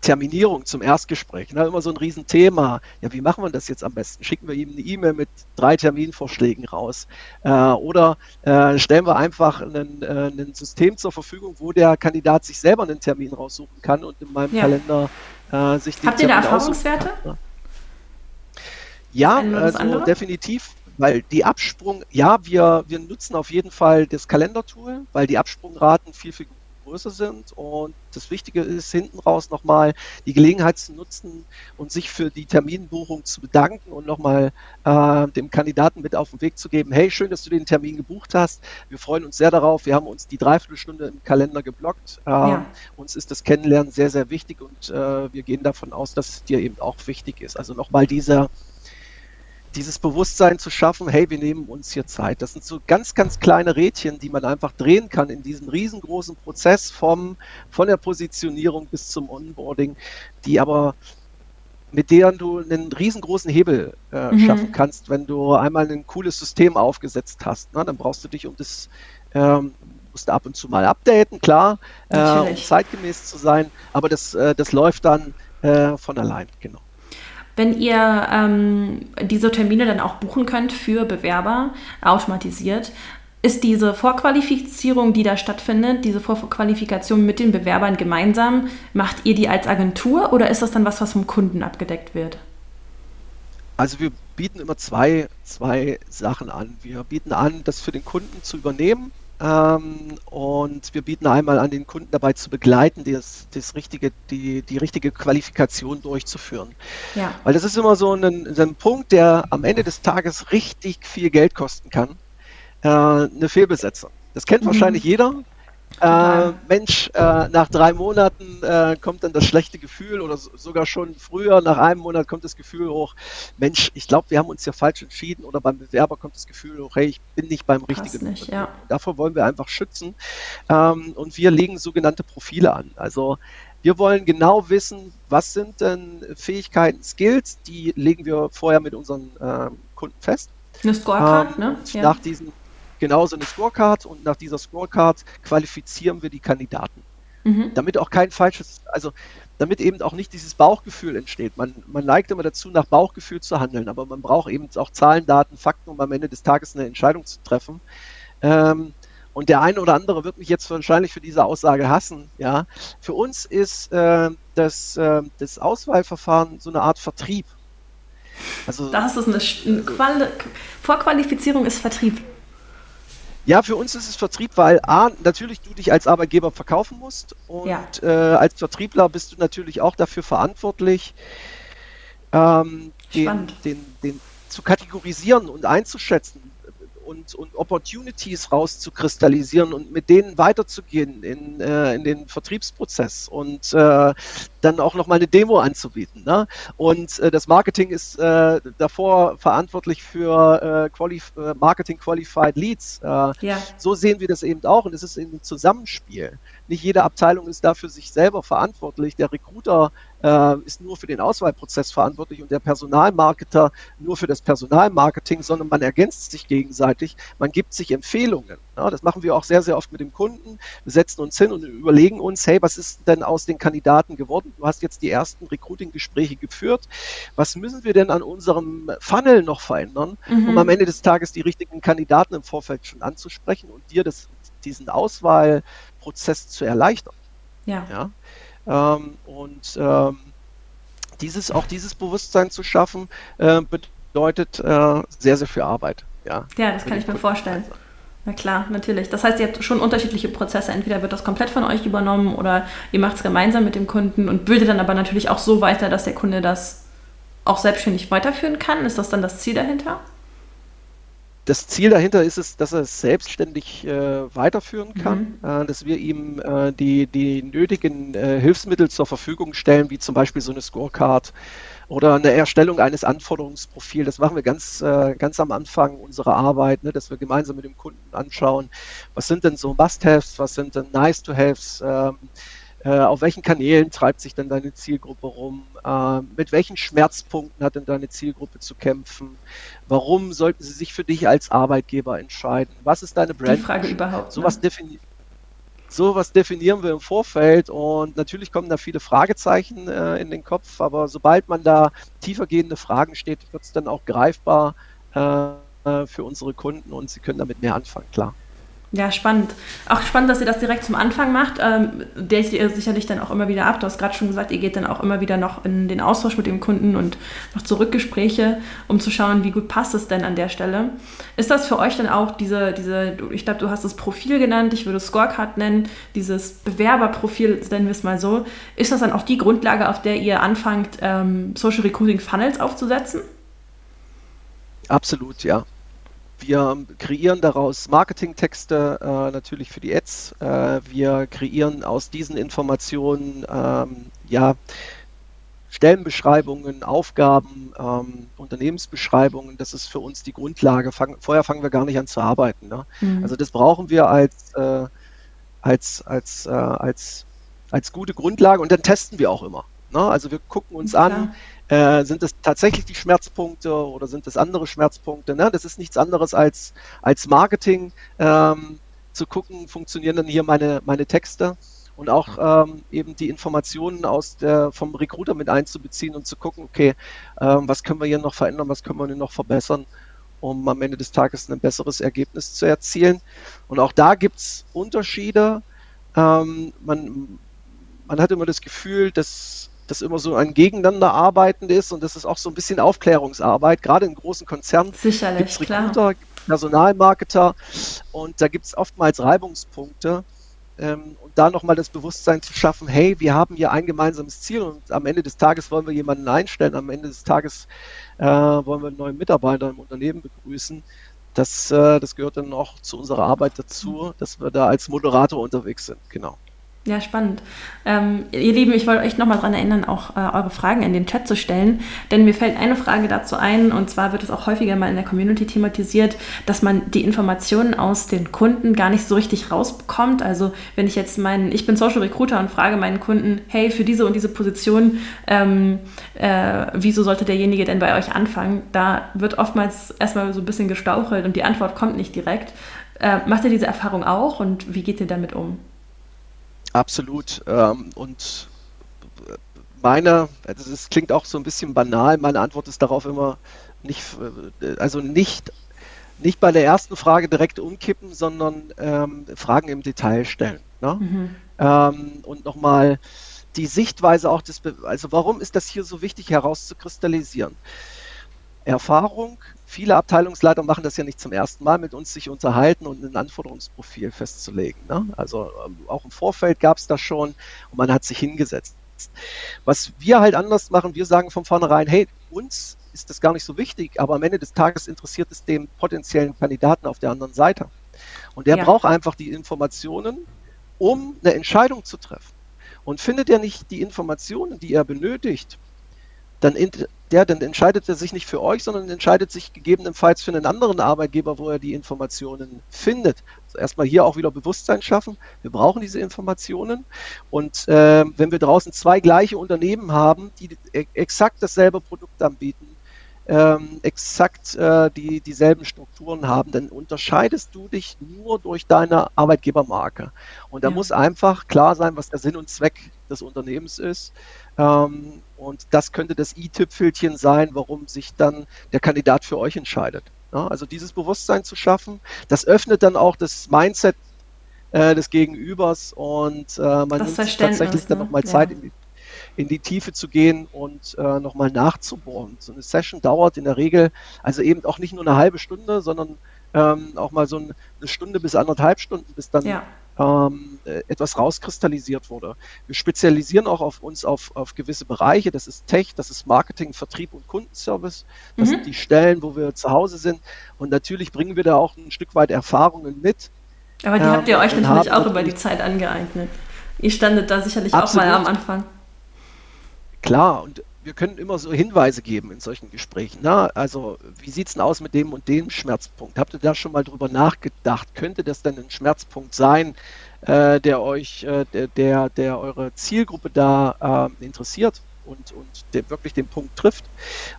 Terminierung zum Erstgespräch. Ne, immer so ein Riesenthema. Ja, wie machen wir das jetzt am besten? Schicken wir ihm eine E-Mail mit drei Terminvorschlägen raus? Äh, oder äh, stellen wir einfach ein äh, System zur Verfügung, wo der Kandidat sich selber einen Termin raussuchen kann und in meinem ja. Kalender äh, sich den Habt Termin ihr da Erfahrungswerte? Kann, ne? Ja, also definitiv, weil die Absprung, ja, wir, wir nutzen auf jeden Fall das Kalendertool, weil die Absprungraten viel, viel größer sind. Und das Wichtige ist hinten raus nochmal die Gelegenheit zu nutzen und sich für die Terminbuchung zu bedanken und nochmal äh, dem Kandidaten mit auf den Weg zu geben, hey, schön, dass du den Termin gebucht hast. Wir freuen uns sehr darauf. Wir haben uns die Dreiviertelstunde im Kalender geblockt. Äh, ja. Uns ist das Kennenlernen sehr, sehr wichtig und äh, wir gehen davon aus, dass es dir eben auch wichtig ist. Also nochmal dieser dieses Bewusstsein zu schaffen, hey, wir nehmen uns hier Zeit. Das sind so ganz, ganz kleine Rädchen, die man einfach drehen kann in diesem riesengroßen Prozess vom, von der Positionierung bis zum Onboarding, die aber mit deren du einen riesengroßen Hebel äh, mhm. schaffen kannst, wenn du einmal ein cooles System aufgesetzt hast. Na, dann brauchst du dich um das ähm, musst du ab und zu mal updaten, klar, äh, um zeitgemäß zu sein, aber das, äh, das läuft dann äh, von allein, genau. Wenn ihr ähm, diese Termine dann auch buchen könnt für Bewerber, automatisiert, ist diese Vorqualifizierung, die da stattfindet, diese Vorqualifikation mit den Bewerbern gemeinsam, macht ihr die als Agentur oder ist das dann was, was vom Kunden abgedeckt wird? Also wir bieten immer zwei, zwei Sachen an. Wir bieten an, das für den Kunden zu übernehmen und wir bieten einmal an, den Kunden dabei zu begleiten, das, das richtige, die, die richtige Qualifikation durchzuführen. Ja. Weil das ist immer so ein, so ein Punkt, der am Ende des Tages richtig viel Geld kosten kann. Äh, eine Fehlbesetzung. Das kennt mhm. wahrscheinlich jeder. Äh, Mensch, äh, nach drei Monaten äh, kommt dann das schlechte Gefühl oder so, sogar schon früher, nach einem Monat kommt das Gefühl hoch, Mensch, ich glaube, wir haben uns ja falsch entschieden oder beim Bewerber kommt das Gefühl hoch, hey, ich bin nicht beim Passt richtigen. Nicht, ja. Davor wollen wir einfach schützen ähm, und wir legen sogenannte Profile an. Also Wir wollen genau wissen, was sind denn Fähigkeiten, Skills, die legen wir vorher mit unseren äh, Kunden fest. Eine Scorecard, ähm, ne? Ja. Nach diesen, genauso eine Scorecard und nach dieser Scorecard qualifizieren wir die Kandidaten. Mhm. Damit auch kein falsches, also damit eben auch nicht dieses Bauchgefühl entsteht. Man, man neigt immer dazu, nach Bauchgefühl zu handeln, aber man braucht eben auch Zahlen, Daten, Fakten, um am Ende des Tages eine Entscheidung zu treffen. Ähm, und der eine oder andere wird mich jetzt wahrscheinlich für diese Aussage hassen. Ja, für uns ist äh, das, äh, das Auswahlverfahren so eine Art Vertrieb. Also, das ist eine, eine Quali Vorqualifizierung ist Vertrieb. Ja, für uns ist es Vertrieb, weil A, natürlich du dich als Arbeitgeber verkaufen musst und ja. äh, als Vertriebler bist du natürlich auch dafür verantwortlich, ähm, den, den, den, zu kategorisieren und einzuschätzen und, und Opportunities rauszukristallisieren und mit denen weiterzugehen in, äh, in den Vertriebsprozess und äh, dann auch nochmal eine Demo anzubieten. Ne? Und äh, das Marketing ist äh, davor verantwortlich für äh, Qualif äh, Marketing Qualified Leads. Ja. So sehen wir das eben auch und es ist ein Zusammenspiel. Nicht jede Abteilung ist dafür sich selber verantwortlich. Der Recruiter äh, ist nur für den Auswahlprozess verantwortlich und der Personalmarketer nur für das Personalmarketing, sondern man ergänzt sich gegenseitig, man gibt sich Empfehlungen. Ja, das machen wir auch sehr, sehr oft mit dem Kunden. Wir setzen uns hin und überlegen uns, hey, was ist denn aus den Kandidaten geworden? Du hast jetzt die ersten Recruiting-Gespräche geführt. Was müssen wir denn an unserem Funnel noch verändern, mhm. um am Ende des Tages die richtigen Kandidaten im Vorfeld schon anzusprechen und dir das, diesen Auswahlprozess zu erleichtern? Ja. ja? Ähm, und ähm, dieses, auch dieses Bewusstsein zu schaffen, äh, bedeutet äh, sehr, sehr viel Arbeit. Ja, ja das kann ich mir vorstellen. Na klar, natürlich. Das heißt, ihr habt schon unterschiedliche Prozesse. Entweder wird das komplett von euch übernommen oder ihr macht es gemeinsam mit dem Kunden und bildet dann aber natürlich auch so weiter, dass der Kunde das auch selbstständig weiterführen kann. Ist das dann das Ziel dahinter? Das Ziel dahinter ist es, dass er es selbstständig äh, weiterführen kann, mhm. äh, dass wir ihm äh, die, die nötigen äh, Hilfsmittel zur Verfügung stellen, wie zum Beispiel so eine Scorecard oder eine Erstellung eines Anforderungsprofils. Das machen wir ganz, äh, ganz am Anfang unserer Arbeit, ne, dass wir gemeinsam mit dem Kunden anschauen, was sind denn so Must-Haves, was sind denn Nice-to-Haves, ähm, äh, auf welchen Kanälen treibt sich denn deine Zielgruppe rum? Äh, mit welchen Schmerzpunkten hat denn deine Zielgruppe zu kämpfen? Warum sollten sie sich für dich als Arbeitgeber entscheiden? Was ist deine Brand? Die Frage überhaupt. Sowas ne? definiert. Sowas definieren wir im Vorfeld und natürlich kommen da viele Fragezeichen äh, in den Kopf, aber sobald man da tiefergehende Fragen steht, wird es dann auch greifbar äh, für unsere Kunden und sie können damit mehr anfangen, klar. Ja, spannend. Auch spannend, dass ihr das direkt zum Anfang macht. Ähm, der ihr sicherlich dann auch immer wieder ab. Du hast gerade schon gesagt, ihr geht dann auch immer wieder noch in den Austausch mit dem Kunden und macht Zurückgespräche, um zu schauen, wie gut passt es denn an der Stelle. Ist das für euch dann auch diese, diese ich glaube, du hast das Profil genannt, ich würde Scorecard nennen, dieses Bewerberprofil, nennen wir es mal so. Ist das dann auch die Grundlage, auf der ihr anfangt, ähm, Social Recruiting Funnels aufzusetzen? Absolut, ja. Wir kreieren daraus Marketingtexte äh, natürlich für die Ads. Äh, wir kreieren aus diesen Informationen ähm, ja, Stellenbeschreibungen, Aufgaben, ähm, Unternehmensbeschreibungen. Das ist für uns die Grundlage. Fang, vorher fangen wir gar nicht an zu arbeiten. Ne? Mhm. Also das brauchen wir als, äh, als, als, äh, als, als gute Grundlage und dann testen wir auch immer. Ne? Also wir gucken uns ja. an, äh, sind es tatsächlich die Schmerzpunkte oder sind es andere Schmerzpunkte? Ne? Das ist nichts anderes als, als Marketing ähm, zu gucken, funktionieren denn hier meine, meine Texte und auch ähm, eben die Informationen aus der, vom Recruiter mit einzubeziehen und zu gucken, okay, ähm, was können wir hier noch verändern, was können wir hier noch verbessern, um am Ende des Tages ein besseres Ergebnis zu erzielen. Und auch da gibt es Unterschiede. Ähm, man, man hat immer das Gefühl, dass das immer so ein Gegeneinander arbeiten ist und das ist auch so ein bisschen Aufklärungsarbeit. Gerade in großen Konzernen gibt es Recruiter, Personalmarketer und da gibt es oftmals Reibungspunkte. Ähm, und da nochmal das Bewusstsein zu schaffen, hey, wir haben hier ein gemeinsames Ziel und am Ende des Tages wollen wir jemanden einstellen, am Ende des Tages äh, wollen wir einen neuen Mitarbeiter im Unternehmen begrüßen. Das, äh, das gehört dann auch zu unserer Arbeit dazu, dass wir da als Moderator unterwegs sind, genau. Ja, spannend. Ähm, ihr Lieben, ich wollte euch nochmal daran erinnern, auch äh, eure Fragen in den Chat zu stellen, denn mir fällt eine Frage dazu ein, und zwar wird es auch häufiger mal in der Community thematisiert, dass man die Informationen aus den Kunden gar nicht so richtig rausbekommt. Also wenn ich jetzt meinen, ich bin Social Recruiter und frage meinen Kunden, hey, für diese und diese Position, ähm, äh, wieso sollte derjenige denn bei euch anfangen? Da wird oftmals erstmal so ein bisschen gestauchelt und die Antwort kommt nicht direkt. Äh, macht ihr diese Erfahrung auch und wie geht ihr damit um? Absolut. Ähm, und meine, also das klingt auch so ein bisschen banal, meine Antwort ist darauf immer nicht, äh, also nicht, nicht bei der ersten Frage direkt umkippen, sondern ähm, Fragen im Detail stellen. Ne? Mhm. Ähm, und nochmal die Sichtweise auch des, also warum ist das hier so wichtig herauszukristallisieren? Erfahrung, viele Abteilungsleiter machen das ja nicht zum ersten Mal, mit uns sich unterhalten und ein Anforderungsprofil festzulegen. Ne? Also ähm, auch im Vorfeld gab es das schon und man hat sich hingesetzt. Was wir halt anders machen, wir sagen von vornherein, hey, uns ist das gar nicht so wichtig, aber am Ende des Tages interessiert es den potenziellen Kandidaten auf der anderen Seite. Und der ja. braucht einfach die Informationen, um eine Entscheidung zu treffen. Und findet er nicht die Informationen, die er benötigt, dann der, dann entscheidet er sich nicht für euch, sondern entscheidet sich gegebenenfalls für einen anderen Arbeitgeber, wo er die Informationen findet. Also erstmal hier auch wieder Bewusstsein schaffen. Wir brauchen diese Informationen. Und äh, wenn wir draußen zwei gleiche Unternehmen haben, die e-, exakt dasselbe Produkt anbieten, ähm, exakt äh, die, dieselben Strukturen haben, dann unterscheidest du dich nur durch deine Arbeitgebermarke. Und da ja. muss einfach klar sein, was der Sinn und Zweck des Unternehmens ist. Ähm, und das könnte das i-Tüpfelchen sein, warum sich dann der Kandidat für euch entscheidet. Ja, also dieses Bewusstsein zu schaffen, das öffnet dann auch das Mindset äh, des Gegenübers und äh, man das nimmt tatsächlich ne? dann nochmal Zeit ja. in die in die Tiefe zu gehen und äh, nochmal nachzubohren. So eine Session dauert in der Regel also eben auch nicht nur eine halbe Stunde, sondern ähm, auch mal so eine Stunde bis anderthalb Stunden, bis dann ja. Ähm, äh, etwas rauskristallisiert wurde. Wir spezialisieren auch auf uns auf, auf gewisse Bereiche. Das ist Tech, das ist Marketing, Vertrieb und Kundenservice. Das mhm. sind die Stellen, wo wir zu Hause sind. Und natürlich bringen wir da auch ein Stück weit Erfahrungen mit. Aber die ähm, habt ihr euch natürlich auch über die Zeit angeeignet. Ihr standet da sicherlich absolut. auch mal am Anfang. Klar, und wir können immer so Hinweise geben in solchen Gesprächen. Na, also, wie sieht es denn aus mit dem und dem Schmerzpunkt? Habt ihr da schon mal drüber nachgedacht? Könnte das denn ein Schmerzpunkt sein, äh, der euch, äh, der, der eure Zielgruppe da äh, interessiert und, und der wirklich den Punkt trifft?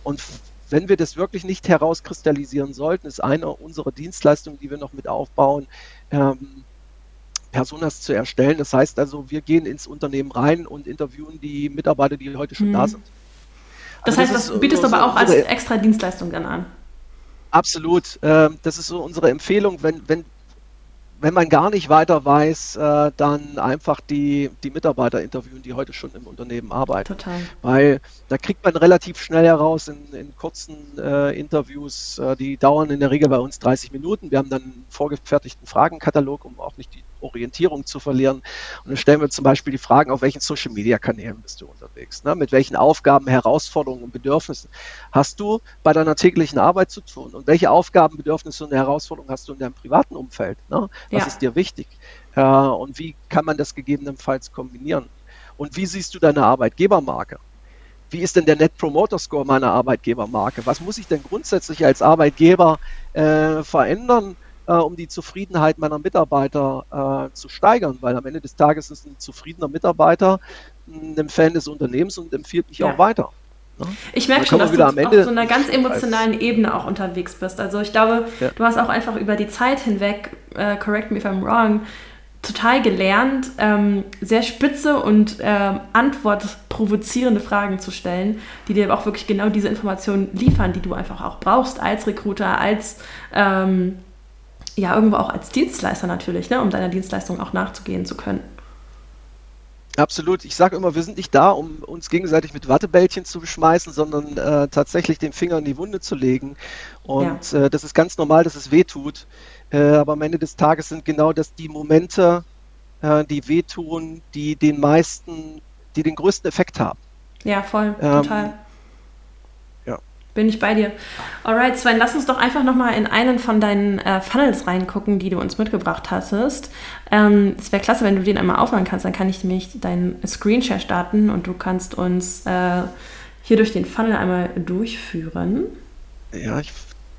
Und wenn wir das wirklich nicht herauskristallisieren sollten, ist eine unserer Dienstleistungen, die wir noch mit aufbauen, ähm, Personas zu erstellen. Das heißt also, wir gehen ins Unternehmen rein und interviewen die Mitarbeiter, die heute schon mhm. da sind. Das heißt, das, das bietest du aber auch als extra Dienstleistung dann an. Absolut. Ähm, das ist so unsere Empfehlung, wenn, wenn wenn man gar nicht weiter weiß, äh, dann einfach die, die Mitarbeiter interviewen, die heute schon im Unternehmen arbeiten. Total. Weil da kriegt man relativ schnell heraus in, in kurzen äh, Interviews, äh, die dauern in der Regel bei uns 30 Minuten. Wir haben dann einen vorgefertigten Fragenkatalog, um auch nicht die Orientierung zu verlieren. Und dann stellen wir zum Beispiel die Fragen, auf welchen Social-Media-Kanälen bist du unterwegs? Ne? Mit welchen Aufgaben, Herausforderungen und Bedürfnissen hast du bei deiner täglichen Arbeit zu tun? Und welche Aufgaben, Bedürfnisse und Herausforderungen hast du in deinem privaten Umfeld? Ne? Was ja. ist dir wichtig? Äh, und wie kann man das gegebenenfalls kombinieren? Und wie siehst du deine Arbeitgebermarke? Wie ist denn der Net Promoter Score meiner Arbeitgebermarke? Was muss ich denn grundsätzlich als Arbeitgeber äh, verändern, äh, um die Zufriedenheit meiner Mitarbeiter äh, zu steigern? Weil am Ende des Tages ist ein zufriedener Mitarbeiter ein Fan des Unternehmens und empfiehlt mich ja. auch weiter. Ne? Ich merke schon, dass du auf so einer ganz emotionalen Ebene auch unterwegs bist. Also ich glaube, ja. du hast auch einfach über die Zeit hinweg, uh, correct me if I'm wrong, total gelernt, ähm, sehr spitze und ähm, antwortprovozierende Fragen zu stellen, die dir auch wirklich genau diese Informationen liefern, die du einfach auch brauchst als Recruiter, als ähm, ja irgendwo auch als Dienstleister natürlich, ne, um deiner Dienstleistung auch nachzugehen zu können. Absolut. Ich sage immer, wir sind nicht da, um uns gegenseitig mit Wattebällchen zu beschmeißen, sondern äh, tatsächlich den Finger in die Wunde zu legen. Und ja. äh, das ist ganz normal, dass es weh tut. Äh, aber am Ende des Tages sind genau das die Momente, äh, die wehtun, die den meisten, die den größten Effekt haben. Ja, voll, ähm, total. Bin ich bei dir. Alright, Sven, lass uns doch einfach nochmal in einen von deinen äh, Funnels reingucken, die du uns mitgebracht hattest. Ähm, es wäre klasse, wenn du den einmal aufmachen kannst. Dann kann ich nämlich deinen Screenshare starten und du kannst uns äh, hier durch den Funnel einmal durchführen. Ja, ich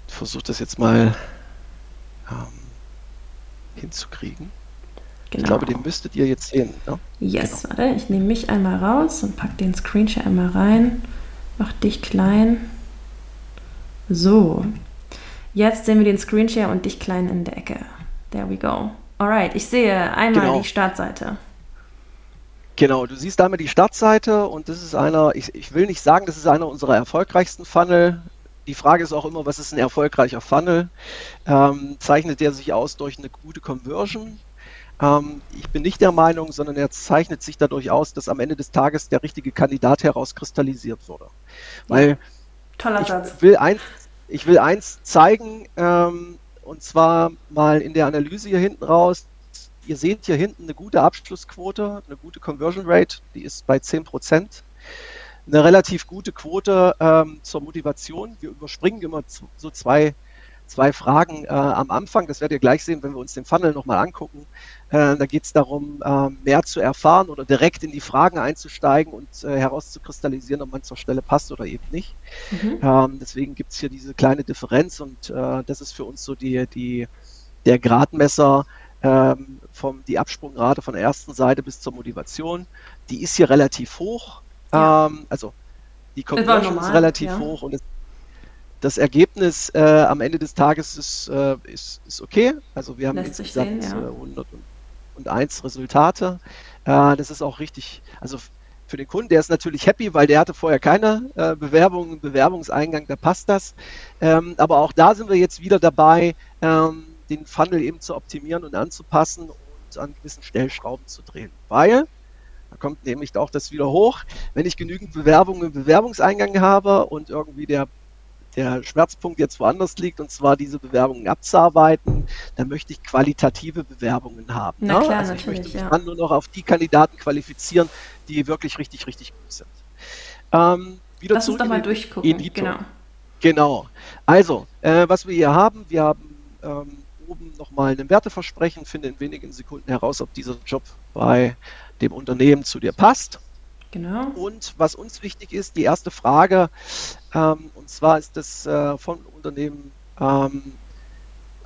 versuche das jetzt mal ähm, hinzukriegen. Genau. Ich glaube, den müsstet ihr jetzt sehen. Ne? Yes, genau. warte, ich nehme mich einmal raus und packe den Screenshare einmal rein. Mach dich klein. So, jetzt sehen wir den Screenshare und dich klein in der Ecke. There we go. Alright, ich sehe einmal genau. die Startseite. Genau, du siehst einmal die Startseite und das ist einer, ich, ich will nicht sagen, das ist einer unserer erfolgreichsten Funnel. Die Frage ist auch immer, was ist ein erfolgreicher Funnel? Ähm, zeichnet der sich aus durch eine gute Conversion? Ähm, ich bin nicht der Meinung, sondern er zeichnet sich dadurch aus, dass am Ende des Tages der richtige Kandidat herauskristallisiert wurde. Weil Toller ich Satz. Will eins, ich will eins zeigen, ähm, und zwar mal in der Analyse hier hinten raus. Ihr seht hier hinten eine gute Abschlussquote, eine gute Conversion Rate, die ist bei 10 Prozent. Eine relativ gute Quote ähm, zur Motivation. Wir überspringen immer so zwei zwei Fragen äh, am Anfang. Das werdet ihr gleich sehen, wenn wir uns den Funnel nochmal angucken. Äh, da geht es darum, äh, mehr zu erfahren oder direkt in die Fragen einzusteigen und äh, herauszukristallisieren, ob man zur Stelle passt oder eben nicht. Mhm. Ähm, deswegen gibt es hier diese kleine Differenz und äh, das ist für uns so die, die, der Gradmesser, ähm, vom, die Absprungrate von der ersten Seite bis zur Motivation. Die ist hier relativ hoch. Ja. Ähm, also die Conversion ist relativ ja. hoch und es das Ergebnis äh, am Ende des Tages ist, äh, ist, ist okay. Also wir haben Lässt insgesamt sehen, ja. 101 Resultate. Äh, das ist auch richtig, also für den Kunden, der ist natürlich happy, weil der hatte vorher keine äh, Bewerbung, Bewerbungseingang, da passt das. Ähm, aber auch da sind wir jetzt wieder dabei, ähm, den Funnel eben zu optimieren und anzupassen und an gewissen Stellschrauben zu drehen. Weil, da kommt nämlich auch das wieder hoch, wenn ich genügend Bewerbungen im Bewerbungseingang habe und irgendwie der der Schmerzpunkt jetzt woanders liegt, und zwar diese Bewerbungen abzuarbeiten, dann möchte ich qualitative Bewerbungen haben. Na ne? klar, also ich möchte mich ja. dann nur noch auf die Kandidaten qualifizieren, die wirklich richtig, richtig gut sind. Ähm, wieder Lass uns doch mal durchgucken. Editor. Genau. Genau. Also, äh, was wir hier haben, wir haben ähm, oben nochmal ein Werteversprechen, finde in wenigen Sekunden heraus, ob dieser Job bei dem Unternehmen zu dir passt. Genau. Und was uns wichtig ist, die erste Frage, ähm, und zwar ist das äh, von Unternehmen ähm,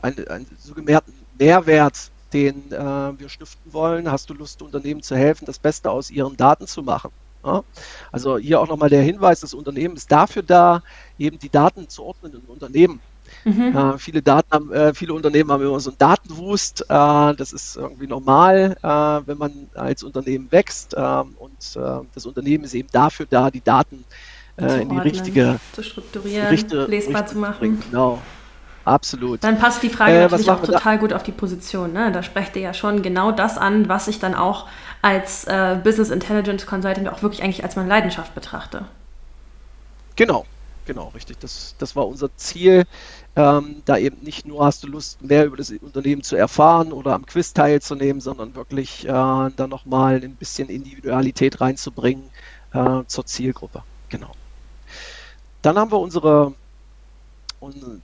ein, ein sogenannten Mehrwert, den äh, wir stiften wollen. Hast du Lust, Unternehmen zu helfen, das Beste aus ihren Daten zu machen? Ja? Also hier auch nochmal der Hinweis, das Unternehmen ist dafür da, eben die Daten zu ordnen in Unternehmen. Mhm. Äh, viele, Daten haben, äh, viele Unternehmen haben immer so einen Datenwust. Äh, das ist irgendwie normal, äh, wenn man als Unternehmen wächst. Ähm, und äh, das Unternehmen ist eben dafür da, die Daten äh, in die richtige zu strukturieren, richtige, lesbar richtige, zu machen. Genau. Absolut. Dann passt die Frage natürlich auch total da? gut auf die Position. Ne? Da sprecht ihr ja schon genau das an, was ich dann auch als Business Intelligence Consultant auch wirklich eigentlich als meine Leidenschaft betrachte. Genau, Genau, richtig. Das, das war unser Ziel. Ähm, da eben nicht nur hast du Lust, mehr über das Unternehmen zu erfahren oder am Quiz teilzunehmen, sondern wirklich äh, da nochmal ein bisschen Individualität reinzubringen äh, zur Zielgruppe. Genau. Dann haben wir unsere,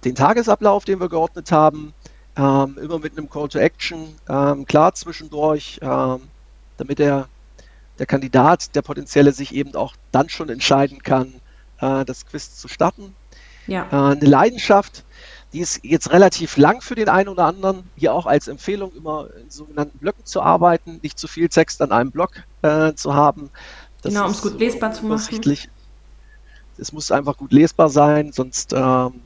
den Tagesablauf, den wir geordnet haben, ähm, immer mit einem Call to Action, ähm, klar zwischendurch, ähm, damit der, der Kandidat, der potenzielle sich eben auch dann schon entscheiden kann, äh, das Quiz zu starten. Ja. Äh, eine Leidenschaft, die ist jetzt relativ lang für den einen oder anderen. Hier auch als Empfehlung immer in sogenannten Blöcken zu arbeiten, nicht zu viel Text an einem Block äh, zu haben. Das genau, um es gut lesbar zu machen. Es muss einfach gut lesbar sein, sonst ähm,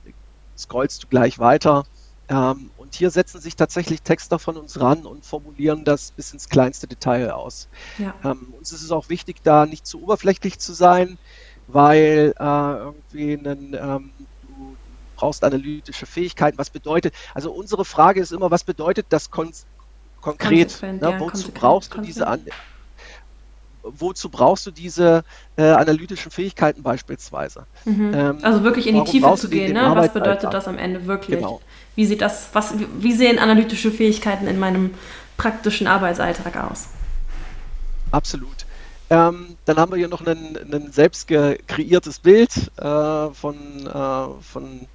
scrollst du gleich weiter. Ähm, und hier setzen sich tatsächlich Texter von uns ran und formulieren das bis ins kleinste Detail aus. Ja. Ähm, uns ist es auch wichtig, da nicht zu oberflächlich zu sein weil äh, irgendwie einen, ähm, brauchst analytische Fähigkeiten. Was bedeutet, also unsere Frage ist immer, was bedeutet das kon konkret? Ne? Ja, wozu brauchst du diese an wozu brauchst du diese äh, analytischen Fähigkeiten beispielsweise? Mhm. Ähm, also wirklich in die Tiefe zu gehen, ne? was bedeutet das am Ende wirklich? Genau. Wie sieht das, was, wie sehen analytische Fähigkeiten in meinem praktischen Arbeitsalltag aus? Absolut. Ähm, dann haben wir hier noch ein selbst kreiertes Bild äh, von, äh, von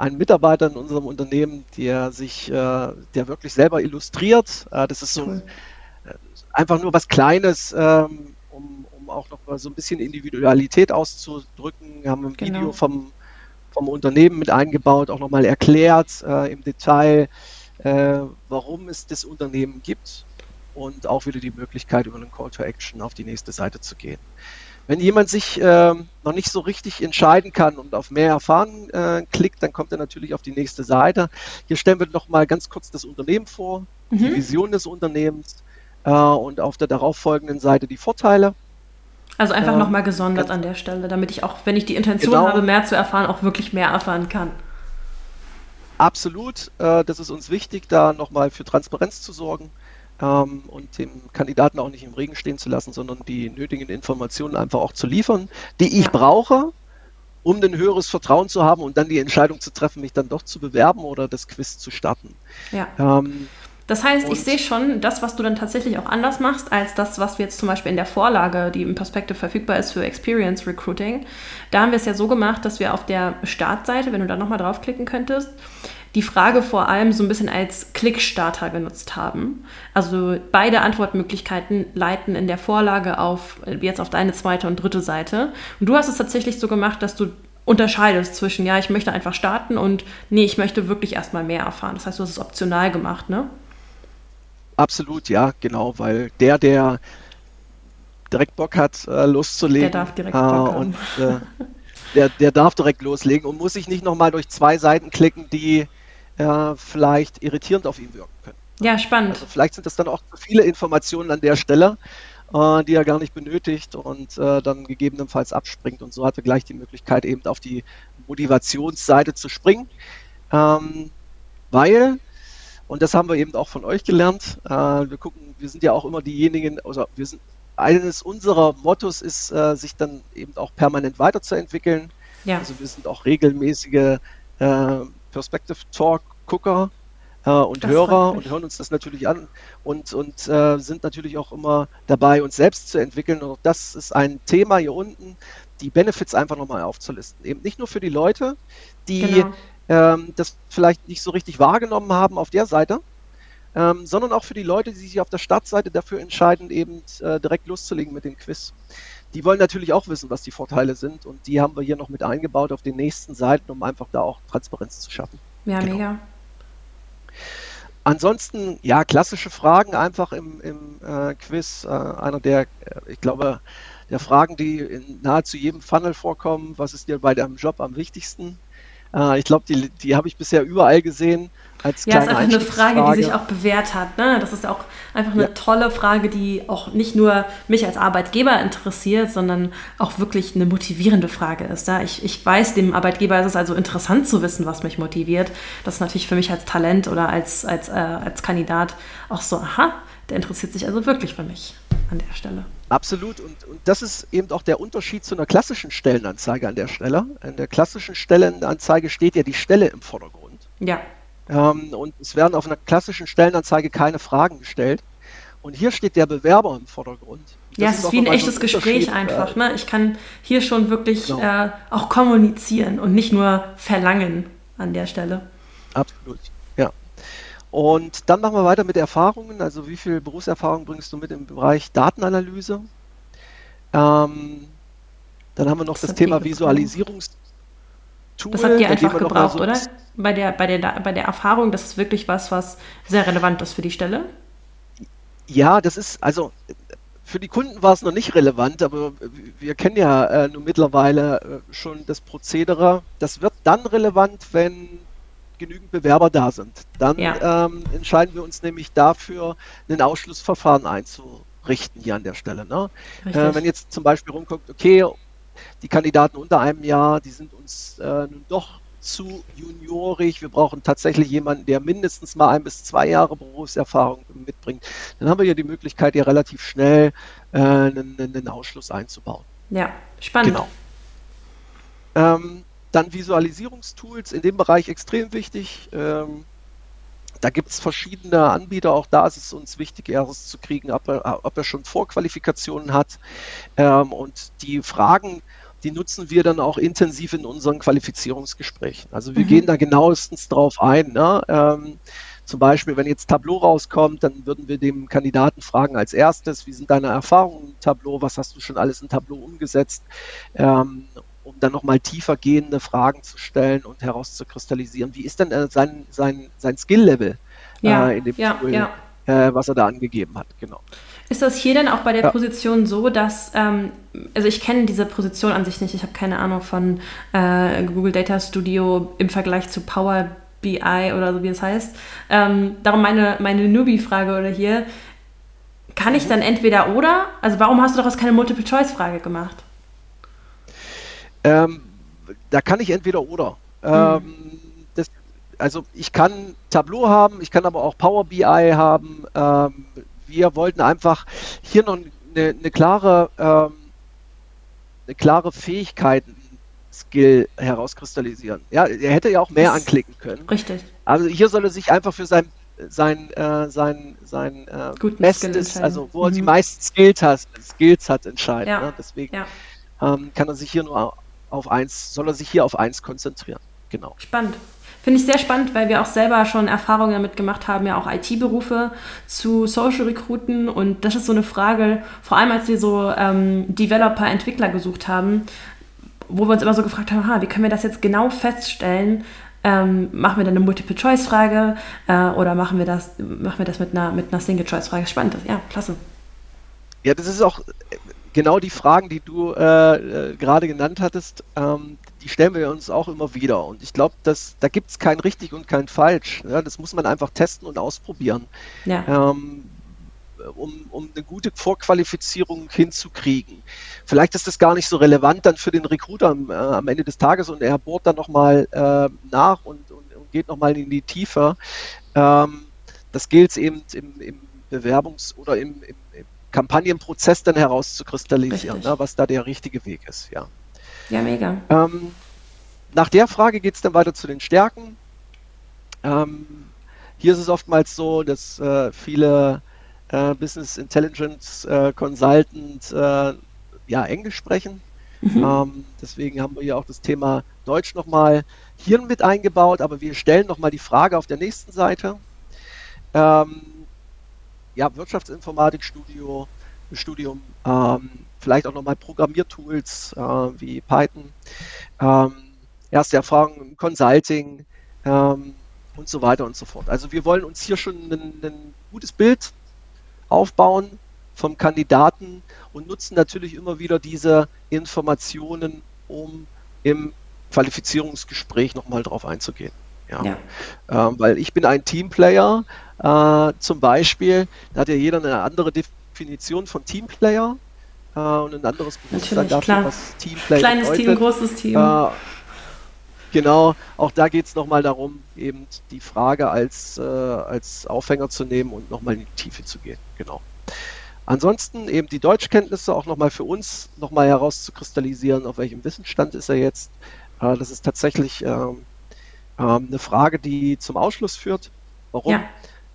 einem Mitarbeiter in unserem Unternehmen, der sich, äh, der wirklich selber illustriert. Äh, das ist so cool. Äh, einfach nur was Kleines, ähm, um, um auch noch mal so ein bisschen Individualität auszudrücken. Wir haben ein genau. Video vom, vom Unternehmen mit eingebaut, auch nochmal erklärt im Detail, warum es das Unternehmen gibt und auch wieder die Möglichkeit, über einen Call to Action auf die nächste Seite zu gehen. Wenn jemand sich äh, noch nicht so richtig entscheiden kann und auf mehr erfahren äh, klickt, dann kommt er natürlich auf die nächste Seite. Hier stellen wir noch mal ganz kurz das Unternehmen vor, mhm. die Vision des Unternehmens äh, und auf der darauffolgenden Seite die Vorteile. Also einfach ähm, nochmal gesondert an der Stelle, damit ich auch, wenn ich die Intention genau. habe, mehr zu erfahren, auch wirklich mehr erfahren kann. Absolut, äh, das ist uns wichtig, da nochmal für Transparenz zu sorgen ähm, und dem Kandidaten auch nicht im Regen stehen zu lassen, sondern die nötigen Informationen einfach auch zu liefern, die ich brauche, um ein höheres Vertrauen zu haben und dann die Entscheidung zu treffen, mich dann doch zu bewerben oder das Quiz zu starten. Ja. Ähm, das heißt, ich sehe schon, das, was du dann tatsächlich auch anders machst, als das, was wir jetzt zum Beispiel in der Vorlage, die im Perspektive verfügbar ist für Experience Recruiting, da haben wir es ja so gemacht, dass wir auf der Startseite, wenn du da nochmal draufklicken könntest, die Frage vor allem so ein bisschen als Klickstarter genutzt haben. Also beide Antwortmöglichkeiten leiten in der Vorlage auf jetzt auf deine zweite und dritte Seite. Und du hast es tatsächlich so gemacht, dass du unterscheidest zwischen, ja, ich möchte einfach starten und nee, ich möchte wirklich erstmal mehr erfahren. Das heißt, du hast es optional gemacht, ne? Absolut, ja, genau, weil der, der direkt Bock hat, äh, loszulegen. Der darf direkt äh, Bock und, äh, der, der darf direkt loslegen und muss sich nicht nochmal durch zwei Seiten klicken, die äh, vielleicht irritierend auf ihn wirken können. Ja, spannend. Also vielleicht sind das dann auch zu viele Informationen an der Stelle, äh, die er gar nicht benötigt und äh, dann gegebenenfalls abspringt. Und so hat er gleich die Möglichkeit, eben auf die Motivationsseite zu springen. Ähm, weil, und das haben wir eben auch von euch gelernt, äh, wir gucken, wir sind ja auch immer diejenigen, also wir sind eines unserer Mottos ist, äh, sich dann eben auch permanent weiterzuentwickeln. Ja. Also wir sind auch regelmäßige äh, Perspective Talk Gucker äh, und das Hörer und hören uns das natürlich an und, und äh, sind natürlich auch immer dabei, uns selbst zu entwickeln. Und auch das ist ein Thema hier unten, die Benefits einfach nochmal aufzulisten. Eben nicht nur für die Leute, die genau. ähm, das vielleicht nicht so richtig wahrgenommen haben auf der Seite, ähm, sondern auch für die Leute, die sich auf der Startseite dafür entscheiden, eben äh, direkt loszulegen mit dem Quiz. Die wollen natürlich auch wissen, was die Vorteile sind und die haben wir hier noch mit eingebaut auf den nächsten Seiten, um einfach da auch Transparenz zu schaffen. Ja, genau. mega. Ansonsten, ja, klassische Fragen einfach im, im äh, Quiz. Äh, einer der, äh, ich glaube, der Fragen, die in nahezu jedem Funnel vorkommen. Was ist dir bei deinem Job am wichtigsten? Äh, ich glaube, die, die habe ich bisher überall gesehen. Als ja, ist einfach eine Frage, die sich auch bewährt hat. Ne? Das ist auch einfach eine ja. tolle Frage, die auch nicht nur mich als Arbeitgeber interessiert, sondern auch wirklich eine motivierende Frage ist. Ja? Ich, ich weiß, dem Arbeitgeber ist es also interessant zu wissen, was mich motiviert. Das ist natürlich für mich als Talent oder als, als, äh, als Kandidat auch so, aha, der interessiert sich also wirklich für mich an der Stelle. Absolut. Und, und das ist eben auch der Unterschied zu einer klassischen Stellenanzeige an der Stelle. In der klassischen Stellenanzeige steht ja die Stelle im Vordergrund. Ja. Ähm, und es werden auf einer klassischen Stellenanzeige keine Fragen gestellt. Und hier steht der Bewerber im Vordergrund. Das ja, es ist wie ein echtes so ein Gespräch einfach. Ne? Ich kann hier schon wirklich genau. äh, auch kommunizieren und nicht nur verlangen an der Stelle. Absolut. Und dann machen wir weiter mit Erfahrungen. Also wie viel Berufserfahrung bringst du mit im Bereich Datenanalyse? Ähm, dann haben wir noch das, das Thema Visualisierungstool. Das habt ihr einfach gebraucht, so oder? Bei der, bei, der, bei der Erfahrung, das ist wirklich was, was sehr relevant ist für die Stelle? Ja, das ist, also für die Kunden war es noch nicht relevant, aber wir kennen ja äh, nun mittlerweile äh, schon das Prozedere. Das wird dann relevant, wenn genügend Bewerber da sind. Dann ja. ähm, entscheiden wir uns nämlich dafür, ein Ausschlussverfahren einzurichten hier an der Stelle. Ne? Äh, wenn jetzt zum Beispiel rumguckt, okay, die Kandidaten unter einem Jahr, die sind uns äh, nun doch zu juniorig. Wir brauchen tatsächlich jemanden, der mindestens mal ein bis zwei Jahre Berufserfahrung mitbringt. Dann haben wir ja die Möglichkeit, hier relativ schnell äh, einen, einen Ausschluss einzubauen. Ja, spannend. Genau. Ähm, dann Visualisierungstools in dem Bereich extrem wichtig. Ähm, da gibt es verschiedene Anbieter. Auch da ist es uns wichtig, erst zu kriegen, ob er, ob er schon Vorqualifikationen hat. Ähm, und die Fragen, die nutzen wir dann auch intensiv in unseren Qualifizierungsgesprächen. Also wir mhm. gehen da genauestens drauf ein. Ne? Ähm, zum Beispiel, wenn jetzt Tableau rauskommt, dann würden wir dem Kandidaten fragen als erstes, wie sind deine Erfahrungen im Tableau, was hast du schon alles in Tableau umgesetzt, ähm, um dann nochmal tiefer gehende Fragen zu stellen und herauszukristallisieren, wie ist denn äh, sein, sein, sein Skill-Level ja, äh, in dem ja, Tool, ja. Äh, was er da angegeben hat, genau. Ist das hier denn auch bei der ja. Position so, dass, ähm, also ich kenne diese Position an sich nicht, ich habe keine Ahnung von äh, Google Data Studio im Vergleich zu Power BI oder so wie es heißt. Ähm, darum meine, meine Newbie-Frage oder hier. Kann ich dann entweder oder? Also warum hast du daraus keine Multiple-Choice-Frage gemacht? Ähm, da kann ich entweder oder. Hm. Ähm, das, also ich kann Tableau haben, ich kann aber auch Power BI haben. Ähm, wir wollten einfach hier noch eine, eine klare, ähm, eine klare Fähigkeit, Skill herauskristallisieren. Ja, er hätte ja auch mehr das anklicken können. Richtig. Also hier soll er sich einfach für sein sein äh, sein sein äh, bestes, also wo er mhm. die meisten Skills hat, Skills hat entscheiden. Ja. Ne? Deswegen ja. ähm, kann er sich hier nur auf eins, soll er sich hier auf eins konzentrieren. Genau. Spannend. Finde ich sehr spannend, weil wir auch selber schon Erfahrungen damit gemacht haben, ja auch IT-Berufe zu Social Recruiten. Und das ist so eine Frage, vor allem als wir so ähm, Developer, Entwickler gesucht haben, wo wir uns immer so gefragt haben, ha, wie können wir das jetzt genau feststellen? Ähm, machen wir dann eine Multiple-Choice-Frage äh, oder machen wir das, machen wir das mit einer, mit einer Single-Choice-Frage? Spannend, ja, klasse. Ja, das ist auch genau die Fragen, die du äh, äh, gerade genannt hattest, ähm, die stellen wir uns auch immer wieder. Und ich glaube, da gibt es kein richtig und kein falsch. Ja, das muss man einfach testen und ausprobieren. Ja. Ähm, um, um eine gute Vorqualifizierung hinzukriegen. Vielleicht ist das gar nicht so relevant dann für den Recruiter am, äh, am Ende des Tages und er bohrt dann nochmal äh, nach und, und, und geht nochmal in die Tiefe. Ähm, das gilt eben im, im Bewerbungs- oder im, im, im, Kampagnenprozess dann herauszukristallisieren, ne, was da der richtige Weg ist. Ja, ja mega. Ähm, nach der Frage geht es dann weiter zu den Stärken. Ähm, hier ist es oftmals so, dass äh, viele äh, Business Intelligence äh, Consultant äh, ja Englisch sprechen. Mhm. Ähm, deswegen haben wir hier auch das Thema Deutsch nochmal hier mit eingebaut, aber wir stellen nochmal die Frage auf der nächsten Seite. Ähm, ja, Wirtschaftsinformatikstudio, Studium, ähm, vielleicht auch nochmal Programmiertools äh, wie Python, ähm, erste Erfahrungen im Consulting ähm, und so weiter und so fort. Also wir wollen uns hier schon ein, ein gutes Bild aufbauen vom Kandidaten und nutzen natürlich immer wieder diese Informationen, um im Qualifizierungsgespräch nochmal drauf einzugehen. Ja. ja. Ähm, weil ich bin ein Teamplayer äh, zum Beispiel, da hat ja jeder eine andere Definition von Teamplayer äh, und ein anderes Bewusstsein dafür, was Teamplayer Kleines bedeutet. Team, großes Team. Äh, Genau, auch da geht es nochmal darum, eben die Frage als, äh, als Aufhänger zu nehmen und nochmal in die Tiefe zu gehen. Genau. Ansonsten eben die Deutschkenntnisse auch nochmal für uns nochmal herauszukristallisieren, auf welchem Wissensstand ist er jetzt. Äh, das ist tatsächlich ähm, äh, eine Frage, die zum Ausschluss führt. Warum? Ja.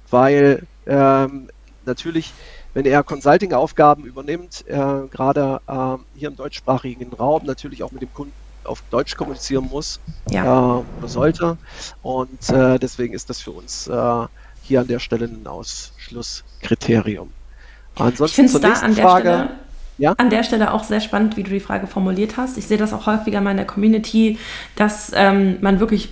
Weil ähm, natürlich, wenn er Consulting-Aufgaben übernimmt, äh, gerade äh, hier im deutschsprachigen Raum, natürlich auch mit dem Kunden auf Deutsch kommunizieren muss ja. äh, oder sollte. Und äh, deswegen ist das für uns äh, hier an der Stelle ein Ausschlusskriterium. Ansonsten ich finde es da an der Frage, Stelle ja? An der Stelle auch sehr spannend, wie du die Frage formuliert hast. Ich sehe das auch häufiger in meiner Community, dass ähm, man wirklich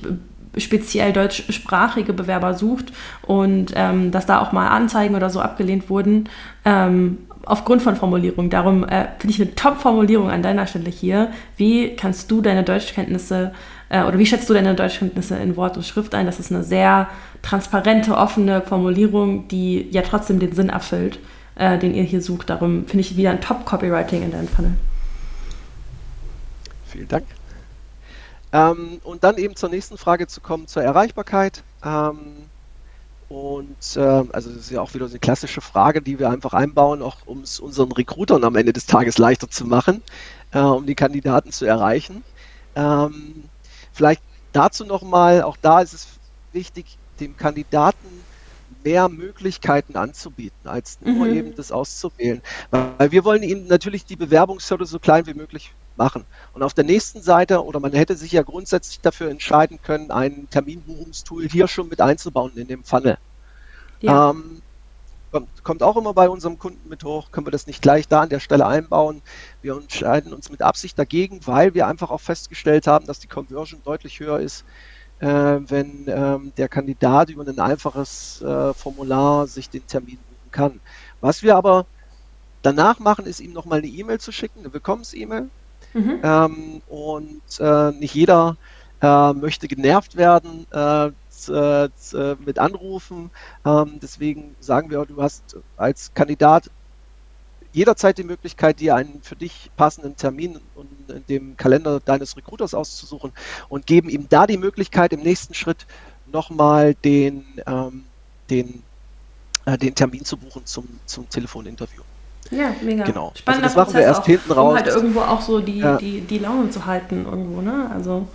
speziell deutschsprachige Bewerber sucht und ähm, dass da auch mal Anzeigen oder so abgelehnt wurden. Ähm, aufgrund von Formulierung. Darum äh, finde ich eine Top-Formulierung an deiner Stelle hier. Wie kannst du deine Deutschkenntnisse äh, oder wie schätzt du deine Deutschkenntnisse in Wort und Schrift ein? Das ist eine sehr transparente, offene Formulierung, die ja trotzdem den Sinn erfüllt, äh, den ihr hier sucht. Darum finde ich wieder ein Top-Copywriting in deinem Funnel. Vielen Dank. Ähm, und dann eben zur nächsten Frage zu kommen, zur Erreichbarkeit. Ähm, und äh, also das ist ja auch wieder so eine klassische Frage, die wir einfach einbauen, auch um es unseren Recruitern am Ende des Tages leichter zu machen, äh, um die Kandidaten zu erreichen. Ähm, vielleicht dazu nochmal, auch da ist es wichtig, dem Kandidaten mehr Möglichkeiten anzubieten, als nur mhm. eben das auszuwählen. Weil wir wollen ihnen natürlich die Bewerbungshürde so klein wie möglich machen. Und auf der nächsten Seite, oder man hätte sich ja grundsätzlich dafür entscheiden können, ein Terminbuchungstool hier schon mit einzubauen in dem Funnel. Ja. Ähm, kommt auch immer bei unserem Kunden mit hoch, können wir das nicht gleich da an der Stelle einbauen. Wir entscheiden uns mit Absicht dagegen, weil wir einfach auch festgestellt haben, dass die Conversion deutlich höher ist, äh, wenn ähm, der Kandidat über ein einfaches äh, Formular sich den Termin buchen kann. Was wir aber danach machen, ist ihm nochmal eine E-Mail zu schicken, eine Willkommens-E-Mail. Mhm. Ähm, und äh, nicht jeder äh, möchte genervt werden äh, äh, mit Anrufen. Ähm, deswegen sagen wir, du hast als Kandidat jederzeit die Möglichkeit, dir einen für dich passenden Termin in dem Kalender deines Recruiters auszusuchen und geben ihm da die Möglichkeit, im nächsten Schritt nochmal den, ähm, den, äh, den Termin zu buchen zum, zum Telefoninterview. Ja, mega. Genau. Spannender also das machen wir erst auch, hinten raus. Um halt irgendwo auch so die, ja. die, die Laune zu halten irgendwo, ne? Also.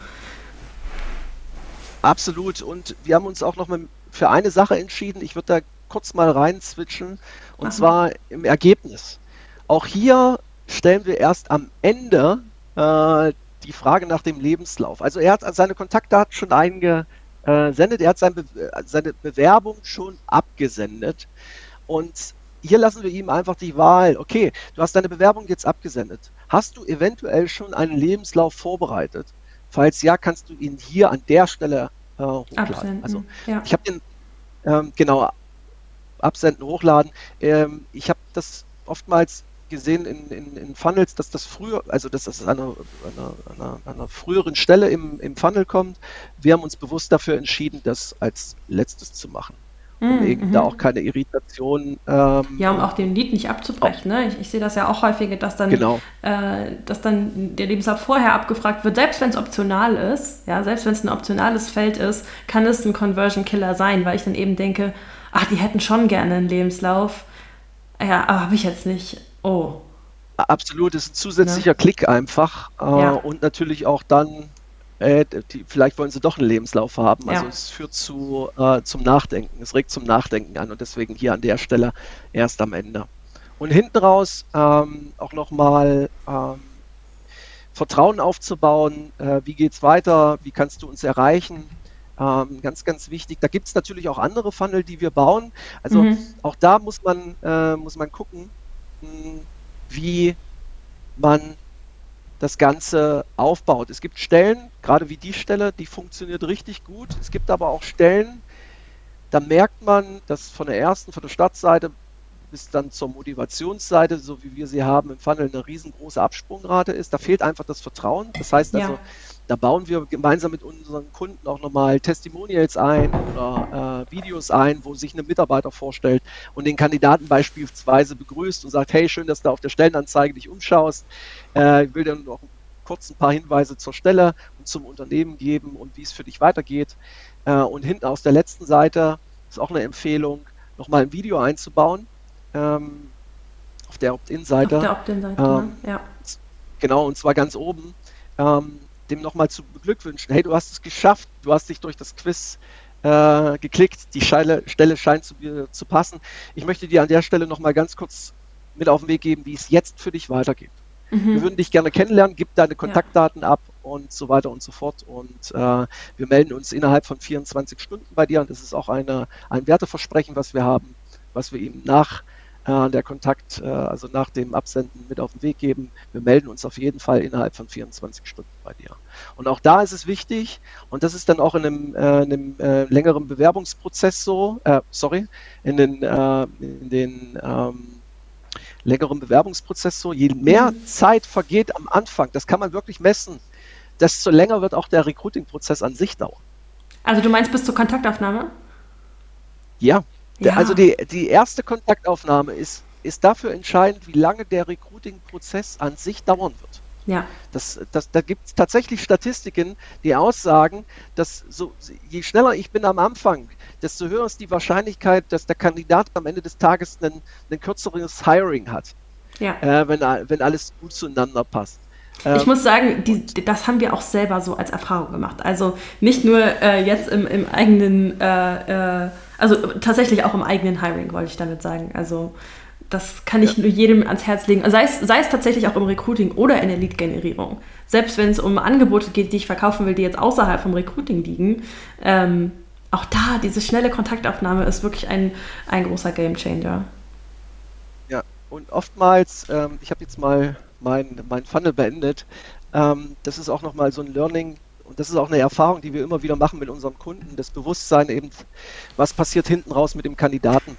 Absolut. Und wir haben uns auch noch mal für eine Sache entschieden. Ich würde da kurz mal rein switchen. Und Aha. zwar im Ergebnis. Auch hier stellen wir erst am Ende äh, die Frage nach dem Lebenslauf. Also er hat seine Kontaktdaten schon eingesendet, er hat sein Be seine Bewerbung schon abgesendet. Und hier lassen wir ihm einfach die Wahl. Okay, du hast deine Bewerbung jetzt abgesendet. Hast du eventuell schon einen Lebenslauf vorbereitet? Falls ja, kannst du ihn hier an der Stelle äh, hochladen. Absenden, also ja. ich habe den ähm, genau absenden, hochladen. Ähm, ich habe das oftmals gesehen in, in, in, Funnels, dass das früher, also dass das an einer, einer, einer, früheren Stelle im, im Funnel kommt. Wir haben uns bewusst dafür entschieden, das als letztes zu machen mhm. da auch keine Irritation. Ähm, ja, um auch den Lied nicht abzubrechen. Ne? Ich, ich, sehe das ja auch häufiger, dass dann, genau. äh, dass dann der Lebenslauf vorher abgefragt wird, selbst wenn es optional ist, ja, selbst wenn es ein optionales Feld ist, kann es ein Conversion Killer sein, weil ich dann eben denke, ach, die hätten schon gerne einen Lebenslauf. Ja, aber habe ich jetzt nicht. Oh. Absolut, es ist ein zusätzlicher ja. Klick einfach. Äh, ja. Und natürlich auch dann äh, die, vielleicht wollen sie doch einen Lebenslauf haben. Also ja. es führt zu, äh, zum Nachdenken, es regt zum Nachdenken an und deswegen hier an der Stelle erst am Ende. Und hinten raus ähm, auch nochmal ähm, Vertrauen aufzubauen, äh, wie es weiter, wie kannst du uns erreichen, ähm, ganz, ganz wichtig. Da gibt es natürlich auch andere Funnel, die wir bauen. Also mhm. auch da muss man, äh, muss man gucken, hm, wie man das Ganze aufbaut. Es gibt Stellen, gerade wie die Stelle, die funktioniert richtig gut. Es gibt aber auch Stellen, da merkt man, dass von der ersten, von der Startseite bis dann zur Motivationsseite, so wie wir sie haben im Funnel, eine riesengroße Absprungrate ist. Da fehlt einfach das Vertrauen. Das heißt also, ja. Da bauen wir gemeinsam mit unseren Kunden auch nochmal Testimonials ein oder äh, Videos ein, wo sich ein Mitarbeiter vorstellt und den Kandidaten beispielsweise begrüßt und sagt, hey, schön, dass du auf der Stellenanzeige dich umschaust. Äh, ich will dann noch kurz ein paar Hinweise zur Stelle und zum Unternehmen geben und wie es für dich weitergeht. Äh, und hinten aus der letzten Seite ist auch eine Empfehlung, nochmal ein Video einzubauen ähm, auf der Opt-in-Seite. Auf der Opt-in-Seite, ähm, ne? ja. Genau, und zwar ganz oben, ähm, dem nochmal zu beglückwünschen. Hey, du hast es geschafft, du hast dich durch das Quiz äh, geklickt, die Scheile, Stelle scheint zu, zu passen. Ich möchte dir an der Stelle nochmal ganz kurz mit auf den Weg geben, wie es jetzt für dich weitergeht. Mhm. Wir würden dich gerne kennenlernen, gib deine Kontaktdaten ja. ab und so weiter und so fort. Und äh, wir melden uns innerhalb von 24 Stunden bei dir. Und das ist auch eine, ein Werteversprechen, was wir haben, was wir ihm nach äh, der Kontakt, äh, also nach dem Absenden mit auf den Weg geben. Wir melden uns auf jeden Fall innerhalb von 24 Stunden bei dir. Und auch da ist es wichtig, und das ist dann auch in einem, äh, einem äh, längeren Bewerbungsprozess so, äh, sorry, in den, äh, in den ähm, längeren Bewerbungsprozess so, je mehr. Zeit vergeht am Anfang, das kann man wirklich messen, desto länger wird auch der Recruiting-Prozess an sich dauern. Also du meinst bis zur Kontaktaufnahme? Ja, ja. Also die, die erste Kontaktaufnahme ist, ist dafür entscheidend, wie lange der Recruiting-Prozess an sich dauern wird. Ja. Das, das, da gibt es tatsächlich Statistiken, die aussagen, dass so, je schneller ich bin am Anfang, desto höher ist die Wahrscheinlichkeit, dass der Kandidat am Ende des Tages ein, ein kürzeres Hiring hat. Ja. Äh, wenn, wenn alles gut zueinander passt. Ich muss sagen, die, das haben wir auch selber so als Erfahrung gemacht. Also nicht nur äh, jetzt im, im eigenen, äh, äh, also tatsächlich auch im eigenen Hiring, wollte ich damit sagen. Also das kann ich ja. nur jedem ans Herz legen. Sei es, sei es tatsächlich auch im Recruiting oder in der Lead-Generierung. Selbst wenn es um Angebote geht, die ich verkaufen will, die jetzt außerhalb vom Recruiting liegen, ähm, auch da, diese schnelle Kontaktaufnahme ist wirklich ein, ein großer Gamechanger. Ja, und oftmals, ähm, ich habe jetzt mal mein, mein Funnel beendet, ähm, das ist auch nochmal so ein Learning, und das ist auch eine Erfahrung, die wir immer wieder machen mit unserem Kunden, das Bewusstsein eben, was passiert hinten raus mit dem Kandidaten.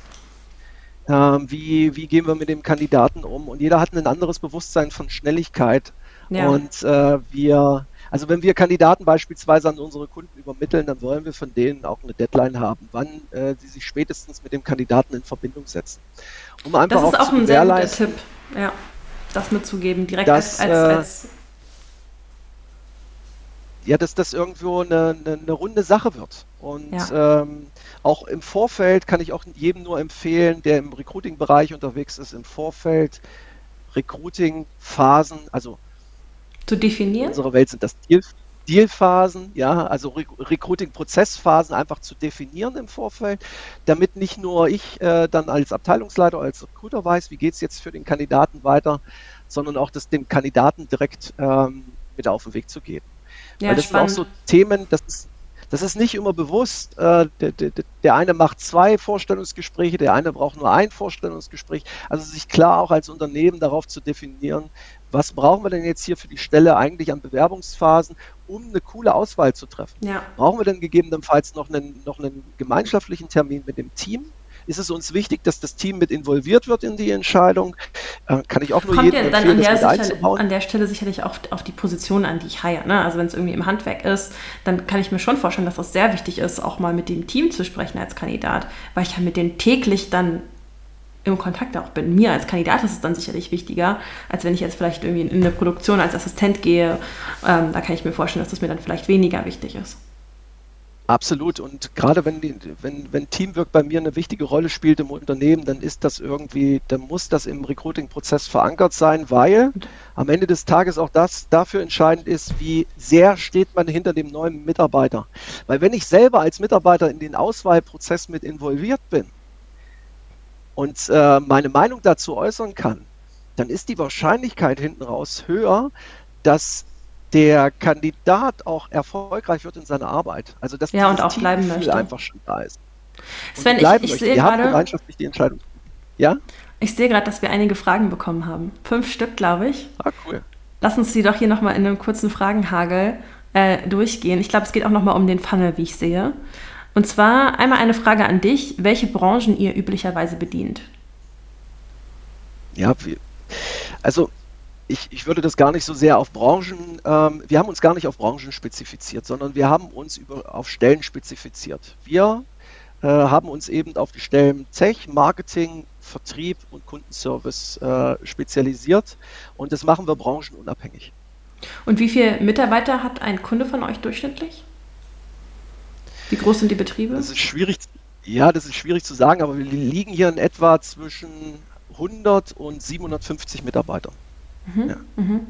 Ähm, wie, wie gehen wir mit dem Kandidaten um? Und jeder hat ein anderes Bewusstsein von Schnelligkeit. Ja. Und äh, wir, also wenn wir Kandidaten beispielsweise an unsere Kunden übermitteln, dann wollen wir von denen auch eine Deadline haben, wann äh, sie sich spätestens mit dem Kandidaten in Verbindung setzen. Um einfach das ist auch, auch ein sehr guter Tipp, ja, das mitzugeben, direkt dass, als, als, äh, als ja, dass das irgendwo eine, eine, eine runde Sache wird. Und ja. ähm, auch im Vorfeld kann ich auch jedem nur empfehlen, der im Recruiting-Bereich unterwegs ist, im Vorfeld Recruiting-Phasen, also zu definieren. In unserer Welt sind das Deal, Dealphasen, ja, also Re Recruiting-Prozessphasen einfach zu definieren im Vorfeld, damit nicht nur ich äh, dann als Abteilungsleiter, als Recruiter weiß, wie geht es jetzt für den Kandidaten weiter, sondern auch das dem Kandidaten direkt ähm, mit auf den Weg zu geben. Ja, Weil das spannend. sind auch so Themen, das ist, das ist nicht immer bewusst. Äh, der, der, der eine macht zwei Vorstellungsgespräche, der eine braucht nur ein Vorstellungsgespräch. Also sich klar auch als Unternehmen darauf zu definieren, was brauchen wir denn jetzt hier für die Stelle eigentlich an Bewerbungsphasen, um eine coole Auswahl zu treffen? Ja. Brauchen wir denn gegebenenfalls noch einen, noch einen gemeinschaftlichen Termin mit dem Team? ist es uns wichtig, dass das Team mit involviert wird in die Entscheidung. Äh, kann ich auch nur Kommt jedem ja dann an der, sicher, an der Stelle sicherlich auch auf die Position an, die ich heiere. Ne? Also wenn es irgendwie im Handwerk ist, dann kann ich mir schon vorstellen, dass das sehr wichtig ist, auch mal mit dem Team zu sprechen als Kandidat, weil ich ja mit denen täglich dann im Kontakt auch bin. Mir als Kandidat ist es dann sicherlich wichtiger, als wenn ich jetzt vielleicht irgendwie in eine Produktion als Assistent gehe. Ähm, da kann ich mir vorstellen, dass das mir dann vielleicht weniger wichtig ist. Absolut. Und gerade wenn, wenn, wenn Teamwork bei mir eine wichtige Rolle spielt im Unternehmen, dann ist das irgendwie, dann muss das im Recruiting-Prozess verankert sein, weil am Ende des Tages auch das dafür entscheidend ist, wie sehr steht man hinter dem neuen Mitarbeiter. Weil wenn ich selber als Mitarbeiter in den Auswahlprozess mit involviert bin und äh, meine Meinung dazu äußern kann, dann ist die Wahrscheinlichkeit hinten raus höher, dass der Kandidat auch erfolgreich wird in seiner Arbeit. Also dass ja, und auch bleiben möchte. einfach schon da ist. Sven, ich, ich sehe gerade gemeinschaftlich die Entscheidung. Ja? Ich sehe gerade, dass wir einige Fragen bekommen haben. Fünf Stück, glaube ich. Ah, cool. Lass uns die doch hier nochmal in einem kurzen Fragenhagel äh, durchgehen. Ich glaube, es geht auch nochmal um den Funnel, wie ich sehe. Und zwar einmal eine Frage an dich, welche Branchen ihr üblicherweise bedient. Ja, also ich, ich würde das gar nicht so sehr auf Branchen, ähm, wir haben uns gar nicht auf Branchen spezifiziert, sondern wir haben uns über, auf Stellen spezifiziert. Wir äh, haben uns eben auf die Stellen Tech, Marketing, Vertrieb und Kundenservice äh, spezialisiert und das machen wir branchenunabhängig. Und wie viele Mitarbeiter hat ein Kunde von euch durchschnittlich? Wie groß sind die Betriebe? Das ist schwierig, ja, das ist schwierig zu sagen, aber wir liegen hier in etwa zwischen 100 und 750 Mitarbeitern. Mhm, ja. mhm.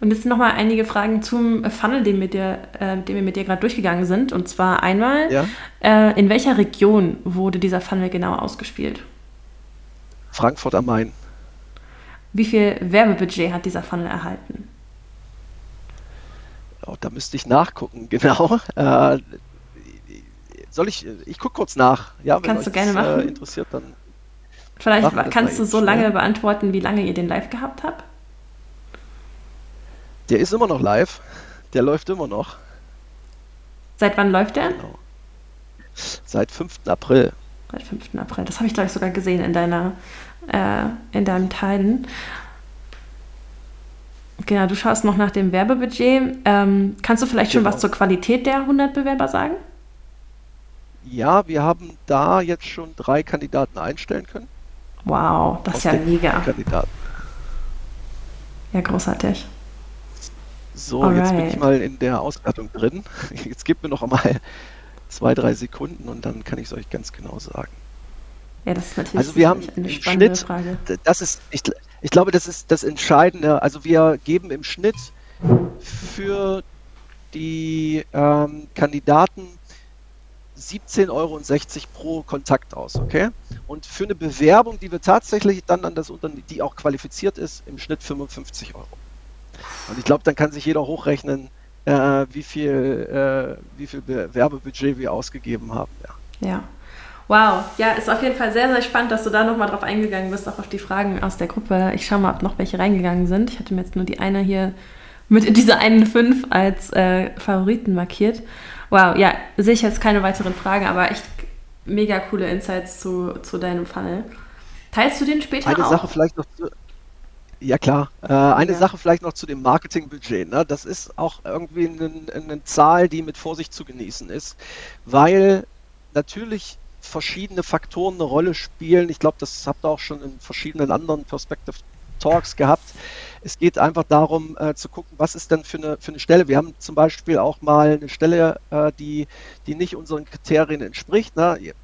Und jetzt nochmal einige Fragen zum Funnel, den, mit dir, äh, den wir mit dir gerade durchgegangen sind. Und zwar einmal, ja. äh, in welcher Region wurde dieser Funnel genau ausgespielt? Frankfurt am Main. Wie viel Werbebudget hat dieser Funnel erhalten? Oh, da müsste ich nachgucken, genau. Äh, soll ich, ich gucke kurz nach. Ja, Kannst du gerne das, äh, machen. interessiert, dann. Vielleicht kannst du so lange beantworten, wie lange ihr den live gehabt habt? Der ist immer noch live. Der läuft immer noch. Seit wann läuft der? Genau. Seit 5. April. Seit 5. April. Das habe ich, glaube ich, sogar gesehen in deiner, äh, in deinem Teilen. Genau, du schaust noch nach dem Werbebudget. Ähm, kannst du vielleicht genau. schon was zur Qualität der 100 Bewerber sagen? Ja, wir haben da jetzt schon drei Kandidaten einstellen können. Wow, das ist ja mega. Kandidaten. Ja, großartig. So, Alright. jetzt bin ich mal in der Auswertung drin. Jetzt gib mir noch einmal zwei, drei Sekunden und dann kann ich es euch ganz genau sagen. Ja, das ist natürlich also wir haben eine im Schnitt, Frage. Das ist, ich, ich glaube, das ist das Entscheidende. Also wir geben im Schnitt für die ähm, Kandidaten 17,60 Euro pro Kontakt aus, okay? Und für eine Bewerbung, die wir tatsächlich dann an das Unternehmen, die auch qualifiziert ist, im Schnitt 55 Euro. Und ich glaube, dann kann sich jeder hochrechnen, äh, wie viel, äh, wie viel Werbebudget wir ausgegeben haben. Ja. ja. Wow, ja, ist auf jeden Fall sehr, sehr spannend, dass du da nochmal drauf eingegangen bist, auch auf die Fragen aus der Gruppe. Ich schaue mal, ob noch welche reingegangen sind. Ich hatte mir jetzt nur die eine hier mit in diese einen fünf als äh, Favoriten markiert. Wow, ja, sehe ich jetzt keine weiteren Fragen, aber echt mega coole Insights zu, zu deinem Funnel. Teilst du den später eine auch? Sache vielleicht noch zu, ja klar. Äh, eine ja. Sache vielleicht noch zu dem Marketingbudget. Ne? Das ist auch irgendwie eine, eine Zahl, die mit Vorsicht zu genießen ist, weil natürlich verschiedene Faktoren eine Rolle spielen. Ich glaube, das habt ihr auch schon in verschiedenen anderen Perspective Talks gehabt. Es geht einfach darum äh, zu gucken, was ist denn für eine, für eine Stelle. Wir haben zum Beispiel auch mal eine Stelle, äh, die, die nicht unseren Kriterien entspricht. Ne?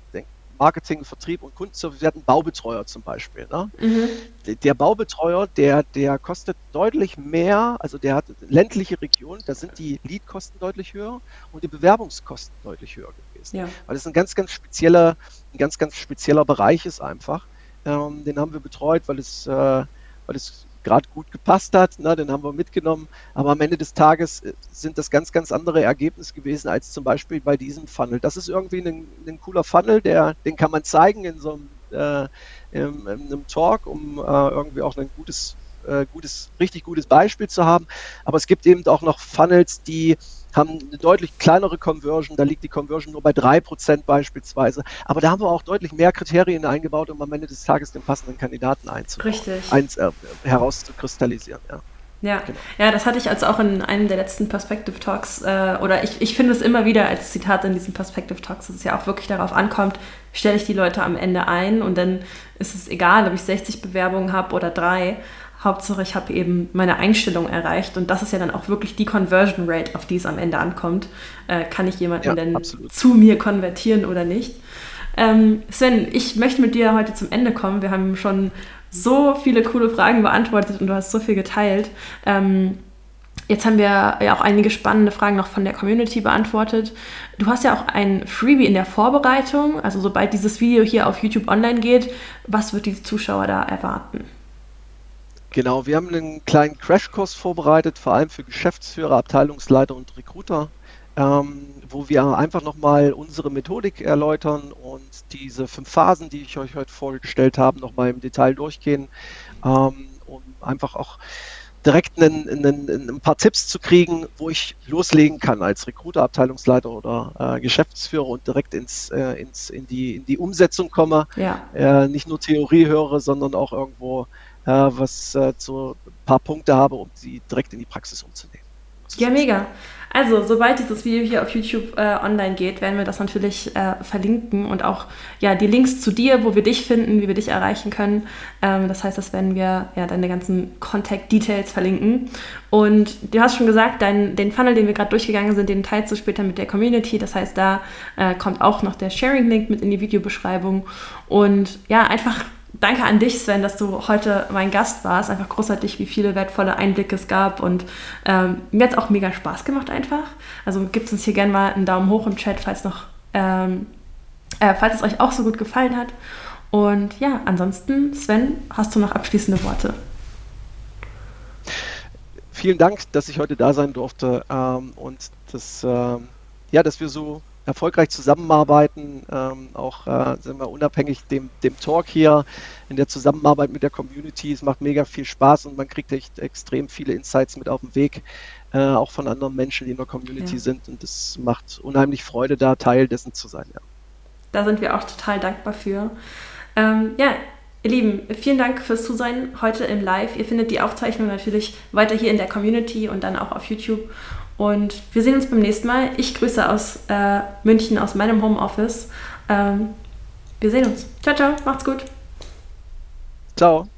Marketing, Vertrieb und Kundenservice. Wir hatten Baubetreuer zum Beispiel. Ne? Mhm. Der, der, Baubetreuer, der, der kostet deutlich mehr, also der hat ländliche Region, da sind die Leadkosten deutlich höher und die Bewerbungskosten deutlich höher gewesen. Ja. Weil es ein ganz, ganz spezieller, ein ganz, ganz spezieller Bereich ist einfach. Ähm, den haben wir betreut, weil es, äh, weil es gerade gut gepasst hat, ne, den haben wir mitgenommen. Aber am Ende des Tages äh, sind das ganz, ganz andere Ergebnisse gewesen als zum Beispiel bei diesem Funnel. Das ist irgendwie ein, ein cooler Funnel, der, den kann man zeigen in so einem, äh, in, in einem Talk, um äh, irgendwie auch ein gutes, äh, gutes, richtig gutes Beispiel zu haben. Aber es gibt eben auch noch Funnels, die haben eine deutlich kleinere Conversion, da liegt die Conversion nur bei 3% beispielsweise. Aber da haben wir auch deutlich mehr Kriterien eingebaut, um am Ende des Tages den passenden Kandidaten einzubauen, Richtig. Eins, äh, herauszukristallisieren. Ja. Ja. Genau. ja, das hatte ich also auch in einem der letzten Perspective Talks, äh, oder ich, ich finde es immer wieder als Zitat in diesen Perspective Talks, dass es ja auch wirklich darauf ankommt, stelle ich die Leute am Ende ein und dann ist es egal, ob ich 60 Bewerbungen habe oder drei. Hauptsache, ich habe eben meine Einstellung erreicht und das ist ja dann auch wirklich die Conversion Rate, auf die es am Ende ankommt. Äh, kann ich jemanden ja, denn absolut. zu mir konvertieren oder nicht? Ähm, Sven, ich möchte mit dir heute zum Ende kommen. Wir haben schon so viele coole Fragen beantwortet und du hast so viel geteilt. Ähm, Jetzt haben wir ja auch einige spannende Fragen noch von der Community beantwortet. Du hast ja auch ein Freebie in der Vorbereitung. Also sobald dieses Video hier auf YouTube online geht, was wird die Zuschauer da erwarten? Genau, wir haben einen kleinen Crashkurs vorbereitet, vor allem für Geschäftsführer, Abteilungsleiter und Recruiter, ähm, wo wir einfach nochmal unsere Methodik erläutern und diese fünf Phasen, die ich euch heute vorgestellt habe, nochmal im Detail durchgehen, ähm, um einfach auch direkt einen, einen, ein paar Tipps zu kriegen, wo ich loslegen kann als Recruiter, Abteilungsleiter oder äh, Geschäftsführer und direkt ins, äh, ins, in, die, in die Umsetzung komme. Ja. Äh, nicht nur Theorie höre, sondern auch irgendwo was äh, so ein paar Punkte habe, um sie direkt in die Praxis umzunehmen. Ja, mega. Also, sobald dieses Video hier auf YouTube äh, online geht, werden wir das natürlich äh, verlinken und auch ja, die Links zu dir, wo wir dich finden, wie wir dich erreichen können. Ähm, das heißt, das werden wir ja deine ganzen Contact Details verlinken. Und du hast schon gesagt, dein, den Funnel, den wir gerade durchgegangen sind, den teilst du später mit der Community. Das heißt, da äh, kommt auch noch der Sharing-Link mit in die Videobeschreibung. Und ja, einfach danke an dich, Sven, dass du heute mein Gast warst. Einfach großartig, wie viele wertvolle Einblicke es gab. Und ähm, mir hat es auch mega Spaß gemacht einfach. Also gibt uns hier gerne mal einen Daumen hoch im Chat, falls noch, ähm, äh, falls es euch auch so gut gefallen hat. Und ja, ansonsten, Sven, hast du noch abschließende Worte? Vielen Dank, dass ich heute da sein durfte ähm, und dass, ähm, ja, dass wir so erfolgreich zusammenarbeiten, ähm, auch äh, sind wir unabhängig dem, dem Talk hier in der Zusammenarbeit mit der Community. Es macht mega viel Spaß und man kriegt echt extrem viele Insights mit auf den Weg, äh, auch von anderen Menschen, die in der Community ja. sind. Und es macht unheimlich Freude, da Teil dessen zu sein. Ja. Da sind wir auch total dankbar für. Ähm, ja, Ihr Lieben, vielen Dank fürs Zusein heute im Live. Ihr findet die Aufzeichnung natürlich weiter hier in der Community und dann auch auf YouTube. Und wir sehen uns beim nächsten Mal. Ich grüße aus äh, München, aus meinem Homeoffice. Ähm, wir sehen uns. Ciao, ciao. Macht's gut. Ciao.